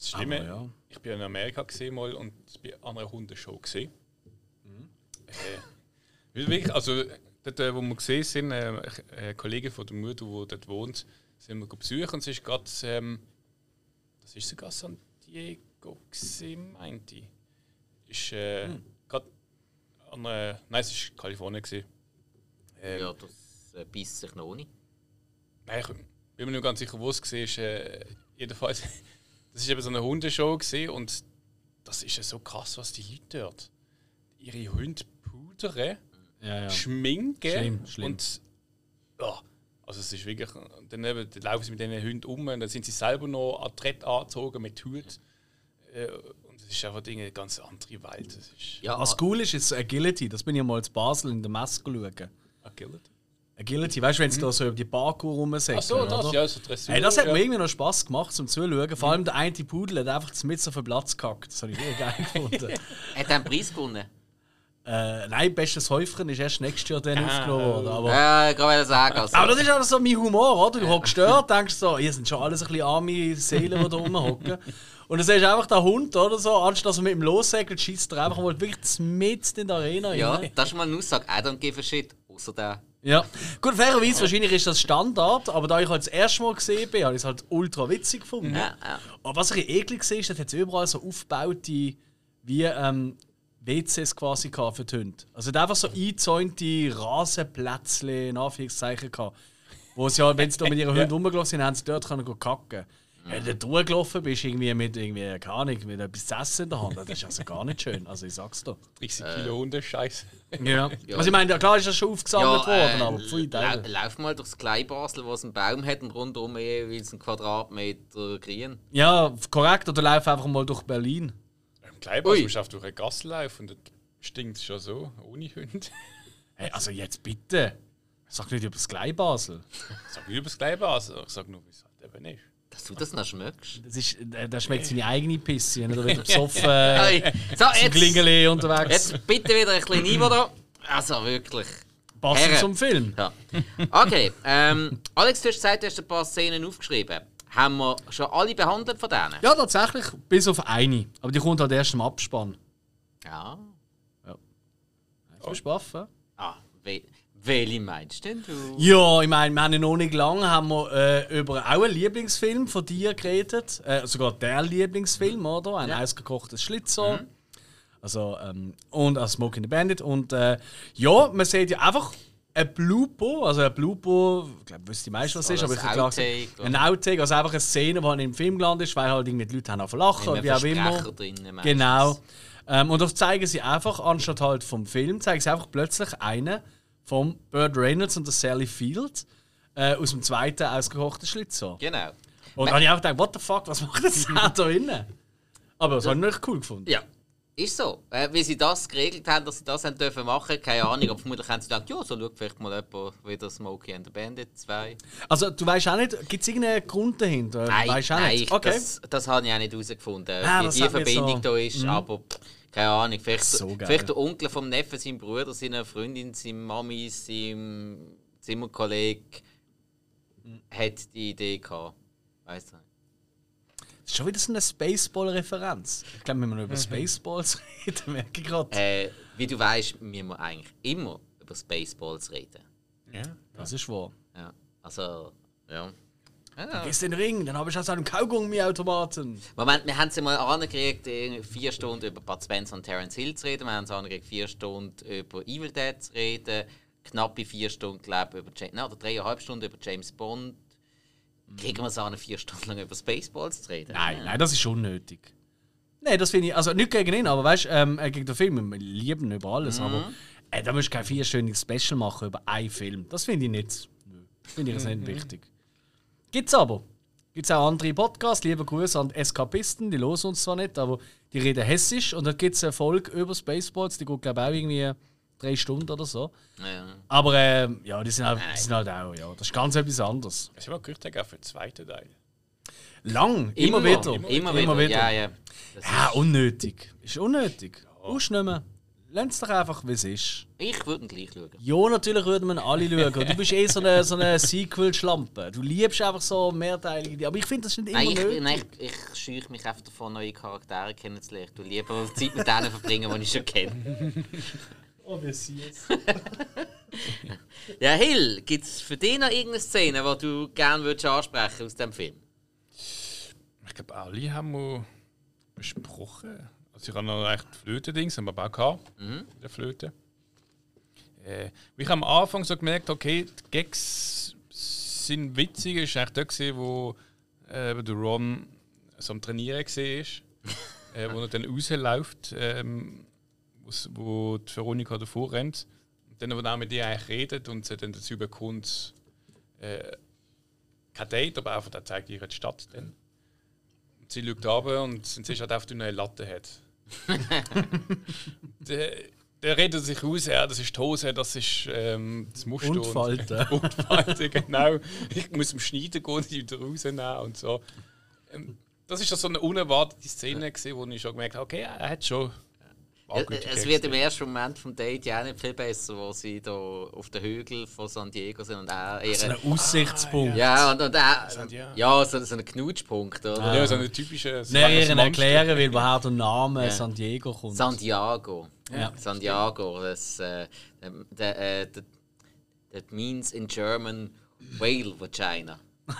Das Schlimme, ja. ich bin in Amerika gesehen mal und bei einer Hundeshow gesehen. Äh, weil wirklich, also dort, äh, wo wir gesehen sind, äh, ein Kollege von der Mutter, der dort wohnt, sind wir besuchen und es ist gerade, ähm, das ist sogar San Diego gesehen, meinte ich. Ist äh, gerade an einer, nein, es ist Kalifornien gesehen. Ähm, Ja, das äh, beißt sich noch nicht. Nein, ich bin mir nicht ganz sicher, wo es war. Ist, äh, jedenfalls, das war eben so eine Hundeshow gewesen und das ist ja so krass, was die Leute dort. Ihre Hunde pudern, Ja, ja. schminken Schlimm, schlimm. und. Ja, also es ist wirklich. Dann, eben, dann laufen sie mit diesen Hunden um und dann sind sie selber noch adrett angezogen mit Hut. Äh, und es ist einfach eine ganz andere Welt. Das ist Ja, Was cool ist, ist so Agility. Das bin ich mal in Basel in der Messe schauen. Agility. Agility, weißt du, wenn sie da so über die Parkour rumsäckeln, Ach so, das, oder? ja, so Dressur. Hey, das hat ja. mir irgendwie noch Spass gemacht zum Zuschauen. Vor allem der eine Pudel hat einfach mit auf den Platz gehackt. Das habe ich sehr geil gefunden. hat er einen Preis gewonnen? äh, nein, bestes Häufchen ist erst nächstes Jahr dann aufgenommen worden. Aber, Ja, ich kann sagen. Also. aber das ist auch so mein Humor, oder? Du hockst dort, denkst so, ihr sind schon alles ein bisschen arme Seelen, die da rumhocken. Und dann siehst du einfach den Hund oder so, anstatt dass er mit ihm lossegelt, schießt er einfach mal wirklich mitten in der Arena ja, rein. das ist mal eine Aussage. I don't give a shit. Außer der. Ja. Gut, fairerweise, wahrscheinlich ist das Standard, aber da ich halt das erste Mal gesehen bin, habe ich es halt ultra witzig gefunden. Ja, ja. Aber was ich eklig sehe, ist, dass jetzt überall so aufgebaute wie ähm, WCs quasi für die Hunde. Also einfach so eingezäunte Rasenplätzchen, in Anführungszeichen, gehabt. Wo sie halt, wenn sie da mit ihren Hunden rumgelaufen sind, haben sie dort können kacken. Wenn du durchgelaufen bist, irgendwie mit, irgendwie, keine Ahnung, mit etwas zu essen in der Hand, das ist also gar nicht schön. Also ich sag's dir. 30 Kilo Hunde, Scheiße. Ja. Also ich meine, klar ist das schon aufgesammelt worden, aber pfui, Teufel. lauf mal durchs Kleinbasel, wo es einen Baum hat und rundum jeweils einen Quadratmeter grün. Ja, korrekt. Oder lauf einfach mal durch Berlin. Im Kleinbus Ui. musst du auf durch eine Gasse laufen und dort stinkt es schon so, ohne Hunde. Hey, also jetzt bitte. Sag nicht über das Kleinbasel. Ich sage nicht über das Kleinbus, ich sage nur, wie es halt eben ist. Dass du das noch schmeckst. Das ist, äh, da schmeckt seine eigene Pisse, wenn er wieder besoffen so, jetzt, Klingeli unterwegs. jetzt bitte wieder ein bisschen Niveau da. Also wirklich. Passend zum Film. Ja. Okay, ähm, Alex, du hast gesagt, du hast ein paar Szenen aufgeschrieben. Haben wir schon alle behandelt von denen? Ja, tatsächlich, bis auf eine. Aber die kommt halt erst im Abspann. Ja. Hast du Spaß, ja? Ah, we Welche meinst denn du? Ja, ich meine, wir haben ja noch nicht lange haben wir, äh, über auch einen Lieblingsfilm von dir geredet. Äh, sogar der Lieblingsfilm, oder? Ein Ja. ausgekochtes Schlitzohr. Also, ähm, und ein Smoking the Bandit. Und äh, ja, man sieht ja einfach ein Blooper, also ein Blooper, ich glaube, wisst die meisten, was es ist, aber ich ein kann klar sagen, ein Outtake, also einfach eine Szene, die im Film gelandet ist, weil halt irgendwie die Leute haben angefangen zu lachen oder wie auch immer. Drin. Genau. Ähm, und das zeigen sie einfach, anstatt halt vom Film, zeigen sie einfach plötzlich einen vom Burt Reynolds und der Sally Field äh, aus dem zweiten ausgekochten Schlitzohr. Genau. Und dann habe ich auch gedacht, what the fuck, was macht das da drinnen? Aber das habe ich echt cool gefunden. Ja. Ist so. Äh, wie sie das geregelt haben, dass sie das haben dürfen machen, keine Ahnung. Aber vermutlich haben sie gedacht, ja, so schaut vielleicht mal jemand wieder Smokey and the Bandit 2. Also du weißt auch nicht, gibt es irgendeinen Grund dahinter? Nein, weißt auch nein nicht. Okay. das, das habe ich auch nicht herausgefunden, Ah, wie das die Verbindung so- da ist. Aber pff, keine Ahnung, vielleicht, So vielleicht der Onkel vom Neffen, sein Bruder, seine Freundin, seine Mami, sein Zimmerkollege hat die Idee gehabt. Weißt du? Das ist schon wieder so eine Spaceball-Referenz. Ich glaube, wenn wir noch über Spaceballs reden, merke ich gerade. Äh, wie du weißt, müssen wir eigentlich immer über Spaceballs reden. Ja. Das ist wahr. Ja. Also, ja. Ja. Gehst den Ring, dann habe ich aus einem Kaugummi-Automaten. Moment, wir haben es mal angekriegt, vier Stunden über Bud Spencer und Terence Hill zu reden. Wir haben es angekriegt, vier Stunden über Evil Dead zu reden. Knappe vier Stunden, glaube ich, über James, nein, oder dreieinhalb Stunden über James Bond. Kriegen wir es an, vier Stunden lang über Spaceballs zu reden? Nein, nein, das ist unnötig. Nein, das finde ich, also nicht gegen ihn, aber weißt du, ähm, äh, gegen den Film, wir lieben über alles, aber äh, da musst du kein vierstündiges Special machen über einen Film. Das finde ich nicht. Finde ich nicht wichtig. Gibt's aber. Gibt's auch andere Podcasts, liebe Grüße an die Eskapisten, die hören uns zwar nicht, aber die reden hessisch und dann gibt es eine Folge über Spaceballs, die geht glaube ich auch irgendwie drei Stunden oder so. Ja. Aber ähm, ja, die sind, halt, die sind halt auch, ja, das ist ganz etwas anderes. Ich habe auch gehört, auch für den zweiten Teil. Lang, immer, wieder. Immer, wieder. Ja, ja. Das Ja, ist, unnötig. Ist unnötig. Nicht mehr. Lass es doch einfach, wie es ist. ich würde ihn gleich schauen. Ja, natürlich würden wir ihn alle schauen. Du bist eh so eine, so eine Sequel-Schlampe. Du liebst einfach so mehrteilige. Aber ich finde, das nicht immer Nein, ich, nötig. nein, ich, ich scheue mich einfach davon, neue Charaktere kennenzulernen. Ich tue lieber Zeit mit denen verbringen, die ich schon kenne. Oh, wie süß. Ja, Hill, gibt es für dich noch irgendeine Szene, die du gerne würdest ansprechen aus dem Film? Ich glaube, alle haben wir besprochen. Also ich habe noch echt die Flöte-Dings, haben wir auch gehabt, mit der Flöte. Äh, ich habe am Anfang so gemerkt, okay, die Gags sind witzig. Es war eigentlich gewesen, wo äh, der Ron so am Trainieren war, äh, wo er dann rausläuft, ähm, wo die Veronika davor rennt. Und dann, wo er mit ihr eigentlich redet und sie dann dazu bekommt, äh, kein Date, aber einfach, er zeigt ihr die Stadt dann. Und sie schaut runter und sie ist halt auf die neue Latte hat. der, der redet sich aus, ja, das ist die Hose, das ist ähm, das Muster. Und Falten. Und Falten, genau. Ich muss im Schneiden gehen, die wieder rausnehmen und so. Ähm, das ist so eine unerwartete Szene, gewesen, wo ich schon gemerkt habe, okay, er hat schon. Es, wird im ersten Moment vom Date ja auch nicht viel besser, wo sie da auf den Hügel von San Diego sind und auch ihre... So ein Aussichtspunkt. ja, und, und auch, Santiago. ja, so, so ein Knutschpunkt, oder? Ja, so eine typische. so ein ihren Monster. erklären, weil woher der Name San Diego kommt. Santiago. Ja. Santiago, das, äh, der, äh, that, that means in German whale vagina.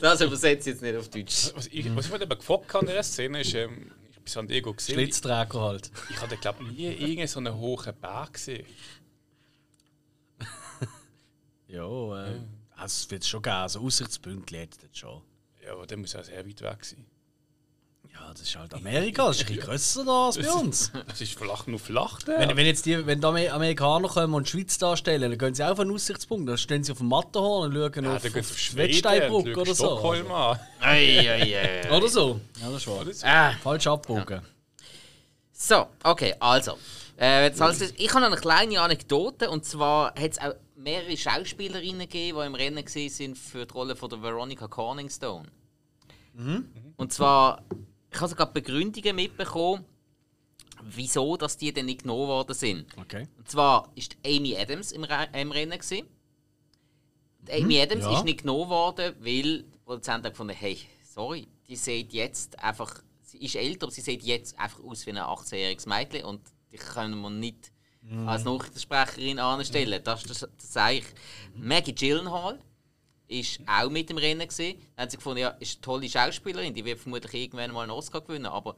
das übersetze ich jetzt nicht auf Deutsch. Was ich, was ich mir gefragt habe in der Szene ist, ähm, ich bin San Diego gesehen. Ich, Schlitzdräger halt. ich hatte, glaube nie irgendeinen so einen hohen Berg gesehen. Ja, äh, also es wird schon geben. So Aussichtspunkte hat es schon. Ja, aber der muss auch sehr weit weg sein. Ja, das ist halt Amerika, das ist ein bisschen grösser da als bei uns. Das ist flach nur flach. Wenn, wenn jetzt die, wenn die Amer- Amerikaner kommen und die Schweiz darstellen, dann gehen sie auch auf einen Aussichtspunkt. Dann stehen sie auf dem Matterhorn und schauen ja, auf, auf auf und oder so. Stockholm an. Ei, ei, ei. Oder so. Ja, das ist wahr. Ah. Falsch abbogen. So, okay, also. Äh, jetzt als ich habe noch eine kleine Anekdote und zwar hat es auch mehrere Schauspielerinnen gegeben, die im Rennen waren für die Rolle von der Veronica Corningstone. Und zwar, ich habe sogar Begründungen mitbekommen, wieso dass die dann nicht genommen worden sind. Okay. Und zwar ist Amy Adams im, Re im Rennen. Gewesen. Amy Adams ja. ist nicht genommen worden, weil der Produzent hat gefunden, hey, sorry, die sieht jetzt einfach, sie ist älter, aber sie sieht jetzt einfach aus wie ein 18-jähriges Mädchen und die können wir nicht als Nachrichtensprecherin anstellen. Das, das, das sage ich. Maggie Gyllenhaal ist auch mit im Rennen gewesen. Dann haben sie gefunden, ja, ist eine tolle Schauspielerin, die wird vermutlich irgendwann mal einen Oscar gewinnen, aber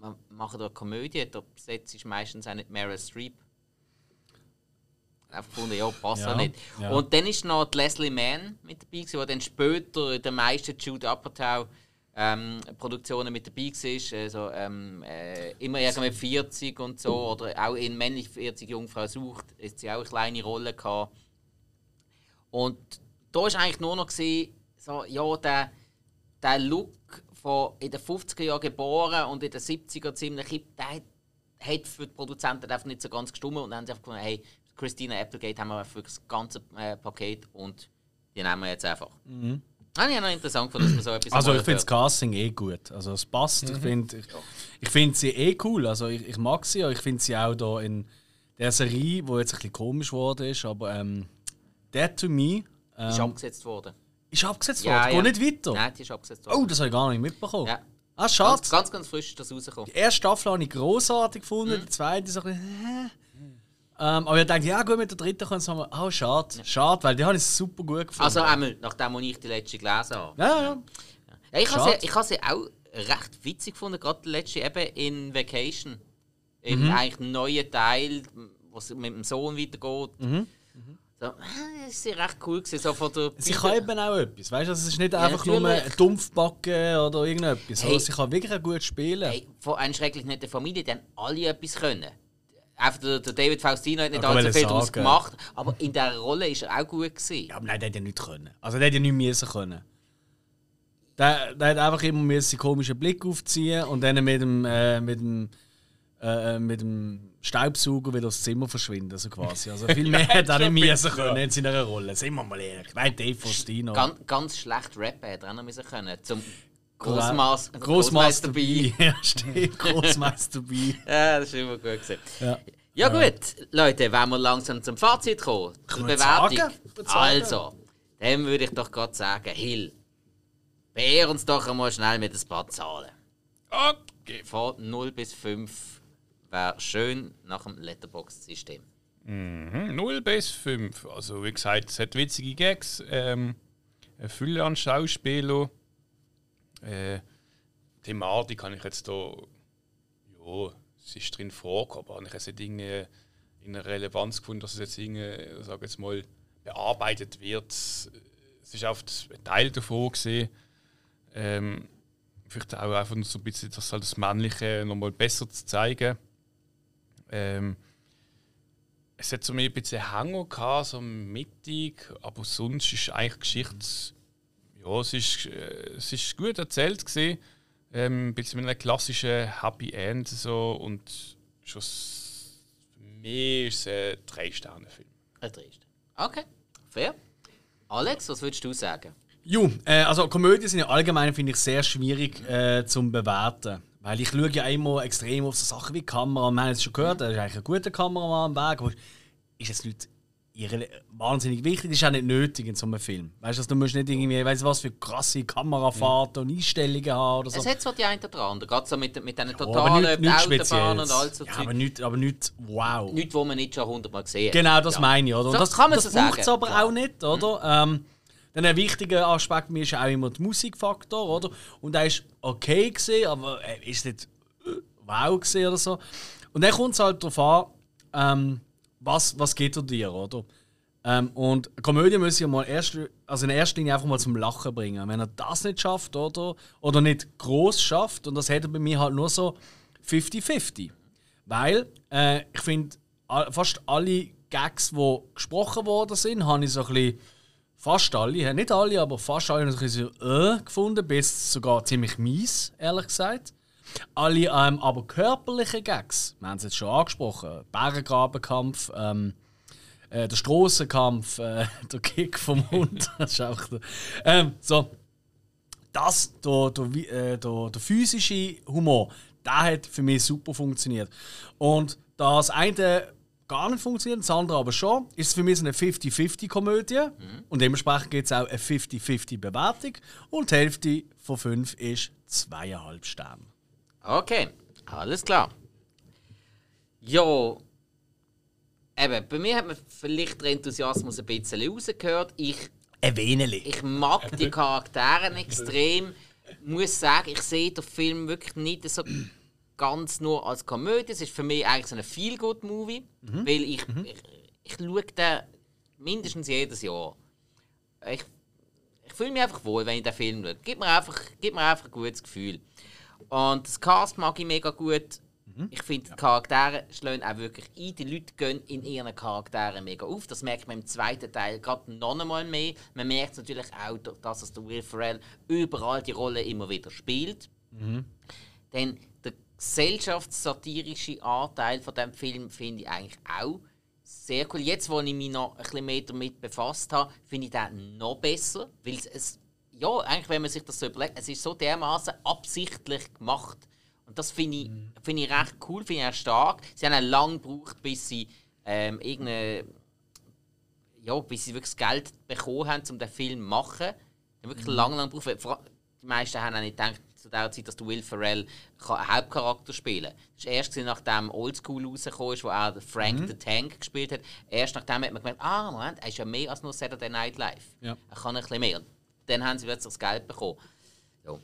man macht da eine Komödie, da besetzt ist meistens auch nicht Meryl Streep. Einfach gefunden, ja, passt Ja, auch nicht. ja. Und dann ist noch die Leslie Mann mit dabei, gewesen, die dann später in den meisten Jude Apatow ähm, Produktionen mit dabei war. Also, ähm, äh, immer irgendwie 40 und so. Oder auch in Männlich 40 Jungfrau sucht, ist sie auch eine kleine Rolle gehabt. Und da war eigentlich nur noch gewesen, so, ja, der, der Look von in den 50er Jahren geboren und in den 70er ziemlich hip, der hat, hat für die Produzenten einfach nicht so ganz gestimmt. Und dann haben sie einfach gefunden, hey, Christina Applegate haben wir für das ganze äh, Paket und die nehmen wir jetzt einfach. Mhm. Habe ich auch noch interessant gefunden, dass man so etwas Also ich finde das. Casting eh gut. Also es passt. Ich finde ich, ich find sie eh cool. Also ich, ich mag sie. Ich finde sie auch da in der Serie, die jetzt ein bisschen komisch geworden ist, aber ähm, Dead to Me ähm, ist abgesetzt worden. ist abgesetzt Ja, worden. ja. Geht nicht weiter. Nein, die ist abgesetzt worden. Oh, das habe ich gar nicht mitbekommen. Ja. Ah, schade. Ganz, ganz, ganz frisch ist das rausgekommen. Die erste Staffel habe ich großartig gefunden, Mhm. die zweite so ein bisschen. Ähm, aber ich dachte, ja gut, mit der dritten können wir oh schade, schade, weil die habe ich super gut gefunden. Also einmal, nachdem ich die letzte gelesen habe. ja, ja. Ja, ich habe sie, ich habe sie auch recht witzig gefunden, gerade die letzte eben in Vacation. Im Mhm. eigentlich neuen Teil, wo es mit dem Sohn weitergeht. Mhm. So, äh, das ist recht cool gewesen, so von der Sie kann eben auch etwas, weißt du? Also es ist nicht einfach nur natürlich. ein Dumpfbacken oder irgendetwas, Hey. sie kann wirklich gut spielen. Hey, von einer schrecklich netten Familie, die haben alle etwas können. Einfach der, der David Faustino hat nicht Ja, allzu viel daraus gemacht, aber in dieser Rolle ist er auch gut gewesen. Ja, aber nein, der hat ja nicht können. Also der hat ja nicht müssen können. Der, der hat einfach immer einen komischen Blick aufziehen und dann mit dem, äh, mit dem, äh, mit dem Staubsauger wieder dem Zimmer verschwinden, also quasi. Also viel mehr hat er nicht müssen können in seiner Rolle. Sind wir mal ehrlich. Nein, Dave Faustino. Ganz, ganz schlecht rappen hätte er auch noch müssen können. Zum Großmaß, Großmeister B. Ja, stimmt. Großmeister B. Ja, das ist immer gut gewesen. Ja. Ja gut, Leute, wenn wir langsam zum Fazit kommen, zur Bewertung. sagen? Also, dann würde ich doch gerade sagen, Hill, beehr uns doch einmal schnell mit ein paar Zahlen. Okay. Von 0 bis 5 wäre schön nach dem Letterbox-System. Mhm, 0 bis 5. Also wie gesagt, es hat witzige Gags, ähm, eine Fülle an Schauspielern. Äh, Thematik kann ich jetzt da. Ja, es ist drin vorgekommen, aber ich habe nicht irgendwie in einer Relevanz gefunden, dass es jetzt irgendwie, sag jetzt mal, bearbeitet wird. Es ist oft ein Teil davon gesehen. Ähm, vielleicht auch einfach so ein bisschen das, halt das Männliche nochmal besser zu zeigen. Ähm, es hat so mir ein bisschen Hänger gehabt, so mittig, aber sonst ist eigentlich die Geschichte, ja, es ist, äh, es ist gut erzählt gesehen, ähm, ein bisschen mit einem klassischen Happy End so und schon für mich ist es ein drei Sterne Film. Ein Dresden. Okay, fair. Alex, was würdest du sagen? Ju, äh, also Komödien sind ja allgemein, finde ich, sehr schwierig äh, zum bewerten. Weil ich schaue ja immer extrem auf so Sachen wie Kamera. Wir haben es schon gehört, er ist eigentlich ein guter Kameramann am Weg. Aber ist jetzt nicht wahnsinnig wichtig, das ist auch nicht nötig in so einem Film. Weißt du, du musst nicht irgendwie, weißt du was, für krasse Kamerafahrten und Einstellungen haben oder so. Es hat zwar die eine oder andere, gerade so mit, mit diesen totalen nicht, Autobahnen und all so ja, aber nicht, aber nicht wow. Nichts, wo man nicht schon hundertmal gesehen hat. Genau, das Ja. meine ich, oder? Und So das kann man das so braucht es sagen, aber klar. auch nicht, oder? Ähm, dann ein wichtiger Aspekt mir ist auch immer der Musikfaktor, oder? Und der ist okay gesehen, aber er ist nicht äh, wow gesehen oder so. Und dann kommt es halt darauf an, ähm, was, was geht dir, oder? Ähm, und Komödie muss ja mal erst, also in erster Linie einfach mal zum Lachen bringen. Wenn er das nicht schafft, oder? Oder nicht groß schafft, und das er bei mir halt nur so 50-50. Weil äh, ich finde, fast alle Gags, die gesprochen worden sind, habe ich so ein bisschen, fast alle, nicht alle, aber fast alle, bisschen so, äh, gefunden, bis sogar ziemlich mies, ehrlich gesagt. Alle ähm, aber körperliche Gags, wir haben es jetzt schon angesprochen, Bärengrabenkampf, ähm, äh, der Strassenkampf, äh, der Kick vom Hund, das ist auch der, ähm, so, das, der, der, äh, der, der physische Humor, der hat für mich super funktioniert. Und das eine gar nicht funktioniert, das andere aber schon, ist es für mich so eine 50-50-Komödie. Und dementsprechend gibt es auch eine 50-50-Bewertung. Und die Hälfte von 5 ist 2,5 Sterne. Okay, alles klar. Ja, eben, bei mir hat man vielleicht den Enthusiasmus ein bisschen rausgehört. Ich, ich mag die Charaktere extrem. muss sagen, ich sehe den Film wirklich nicht so ganz nur als Komödie. Es ist für mich eigentlich so ein Feel-Good-Movie, weil ich, ich, ich schaue den mindestens jedes Jahr. Ich, ich fühle mich einfach wohl, wenn ich den Film schaue. Gibt mir einfach, gibt mir einfach ein gutes Gefühl. Und das Cast mag ich mega gut. Ich finde, die Charaktere schlagen auch wirklich ein. Die Leute gehen in ihren Charakteren mega auf. Das merkt man im zweiten Teil gerade noch einmal mehr. Man merkt natürlich auch, dass es der Will Ferrell überall die Rolle immer wieder spielt. Denn der gesellschaftssatirische Anteil von dem Film finde ich eigentlich auch sehr cool. Jetzt, wo ich mich noch ein bisschen mehr damit befasst habe, finde ich den noch besser, weil es- ja eigentlich, wenn man sich das so überlegt, es ist so dermaßen absichtlich gemacht und das finde ich, finde ich recht cool, finde ich auch stark. Sie haben lange gebraucht, bis sie ähm, irgendeine ja, bis sie wirklich das Geld bekommen haben, um den Film zu machen. Wirklich lange, lange gebraucht. Die meisten haben auch nicht gedacht, zu der Zeit, dass Will Ferrell einen Hauptcharakter spielen kann. Das war erst, nachdem Oldschool rausgekommen ist, wo auch Frank the Tank gespielt hat. Erst nachdem hat man gemerkt, ah, Moment, er ist ja mehr als nur Saturday Night Live. Ja. Er kann ein bisschen mehr. Und dann haben sie plötzlich das Geld bekommen. Ja.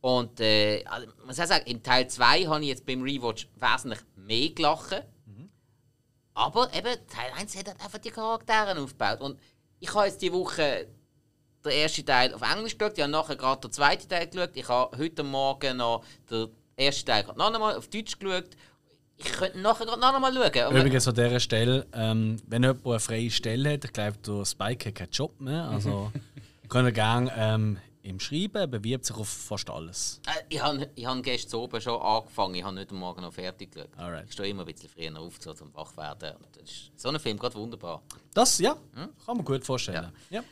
Und äh, also, man muss auch sagen, im Teil 2 habe ich jetzt beim Rewatch wesentlich mehr gelacht. Aber eben, Teil 1 hat halt einfach die Charaktere aufgebaut. Und ich habe jetzt die Woche den ersten Teil auf Englisch geschaut, ich habe nachher gerade den zweiten Teil geschaut. Ich habe heute Morgen noch den ersten Teil noch einmal auf Deutsch geschaut. Ich könnte nachher gerade noch einmal schauen. Übrigens an dieser Stelle, ähm, wenn jemand eine freie Stelle hat, ich glaube, der Spike hat keinen Job mehr, also könnt ihr gerne ähm, ihm schreiben, bewirbt sich auf fast alles. Äh, Ich habe ich hab gestern oben schon angefangen, ich habe heute Morgen noch fertig geschaut. Alright. Ich stehe immer ein bisschen früher auf, so zum wach werden. Und das ist so ein Film gerade wunderbar. Das, ja, kann man gut vorstellen. Ja.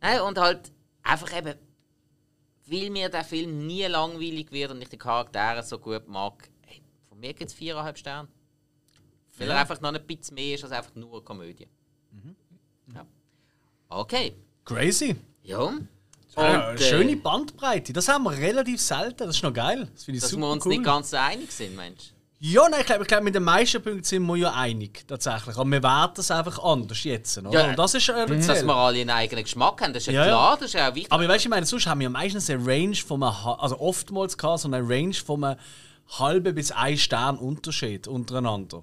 Nein, und halt einfach eben, weil mir der Film nie langweilig wird und ich die Charaktere so gut mag, hey, von mir gibt es viereinhalb Sterne. Weil er Ja. einfach noch ein bisschen mehr ist als einfach nur eine Komödie. Ja. Okay. Crazy. Ja. Und, Ja, äh, schöne Bandbreite. Das haben wir relativ selten. Das ist noch geil. Das finde ich Dass super wir uns cool. nicht ganz so einig sind, Mensch. Ja, nein, ich glaube, ich glaub, mit den meisten Punkten sind wir ja einig, tatsächlich. Aber wir werten es einfach anders jetzt. Oder? Ja, Und das ist äh, Dass wir alle einen eigenen Geschmack haben, das ist ja, Ja, klar, das ist ja auch wichtig. Aber weißt du, ich meine, sonst haben wir meistens eine Range von einem, also oftmals gehabt, so eine Range von einem halben bis ein Stern Unterschied untereinander.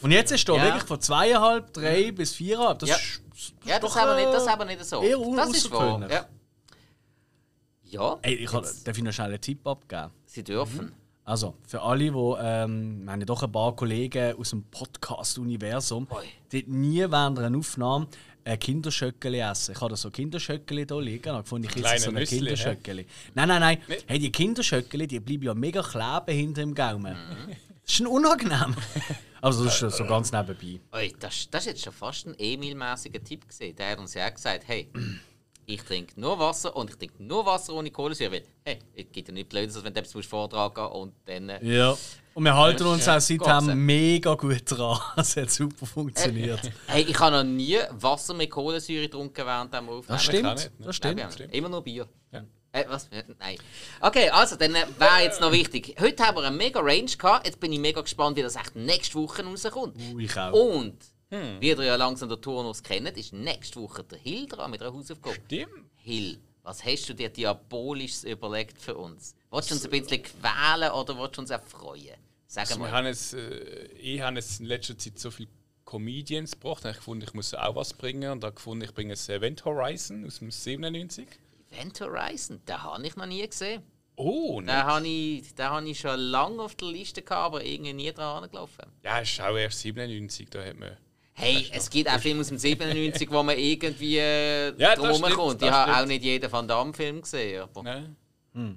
Und jetzt ist da Ja. wirklich von zweieinhalb, drei bis viereinhalb. Das Ja. ist, das ja, ist das doch, haben wir nicht, äh, das haben wir nicht so. eher das ist wahr. Ja. Ja, Ey, ich kann, darf ich noch schnell einen Tipp abgeben? sie dürfen. Also, für alle, die, ähm, wir haben ja doch ein paar Kollegen aus dem Podcast-Universum, die nie während einer Aufnahme ein Kinderschöckeli essen. Ich habe da so Kinderschöckeli hier liegen und gefunden, ich esse so ein? Kinderschöckeli. Nein, nein, nein. Nee. Hey, die Kinderschöckeli, die bleiben ja mega kleben hinter dem Gaumen. Mhm. Das ist schon unangenehm. also, das ist so ganz nebenbei. Oi, das, das ist jetzt schon fast ein Emil-mäßiger Tipp gesehen. Der hat uns ja auch gesagt, hey, ich trinke nur Wasser und ich trinke nur Wasser ohne Kohlensäure. Weil, hey, es gibt ja nicht blöd, als wenn du etwas musst vortragen und dann... Äh, Ja. Und wir halten uns auch seitdem mega gut dran. Es hat super funktioniert. hey, ich habe noch nie Wasser mit Kohlensäure getrunken während dem Aufnehmen. Das stimmt. nicht, ne? Das Nein, wir stimmt. immer nur Bier. Ja. Äh, was? Nein. Okay, also, dann äh, wäre jetzt noch wichtig. Heute haben wir eine mega Range gehabt. Jetzt bin ich mega gespannt, wie das echt nächste Woche rauskommt. Uh, ich auch. Und, wie ihr ja langsam den Turnus kennt, ist nächste Woche der Hill dran mit einer Hausaufgabe. Stimmt. Hill, was hast du dir Diabolisches überlegt für uns? Wolltest du uns ein bisschen quälen oder willst du uns erfreuen? Sag Also wir mal. haben jetzt, äh, ich habe jetzt in letzter Zeit so viele Comedians gebracht. Ich gefunden, ich muss auch was bringen. Und da gefunden, ich bringe ein Event Horizon aus dem 97. Event Horizon, den habe ich noch nie gesehen. Oh, Den ne? habe ich, den habe ich schon lange auf der Liste gehabt, aber irgendwie nie dran angelaufen. Ja, ist auch erst 97. Da hat man. Hey, es gibt auch Filme aus dem 97, wo man irgendwie äh, Ja, das drum stimmt, kommt. das Ich habe stimmt. auch nicht jeden Van Damme-Film gesehen. Aber Ne?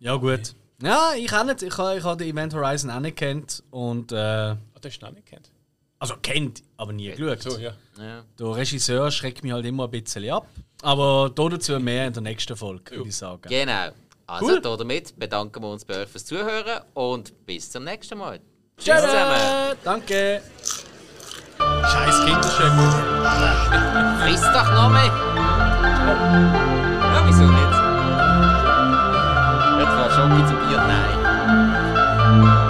Ja, gut. Ja, ich auch nicht. Ich habe ich hab den Event Horizon auch nicht kennt. Und, äh, Ah, das hast du noch nicht kennt. also kennt, aber nie geschaut. So, ja. ja. Der Regisseur schreckt mich halt immer ein bisschen ab. Aber dazu mehr in der nächsten Folge, würde ich sagen. Genau. Also Cool. damit bedanken wir uns bei euch fürs Zuhören und bis zum nächsten Mal. Tschüss zusammen. Danke! Scheiß Kinderschöpfung. Friss doch noch mehr. Ja, wieso nicht? Jetzt war schon zum Bier. Nein.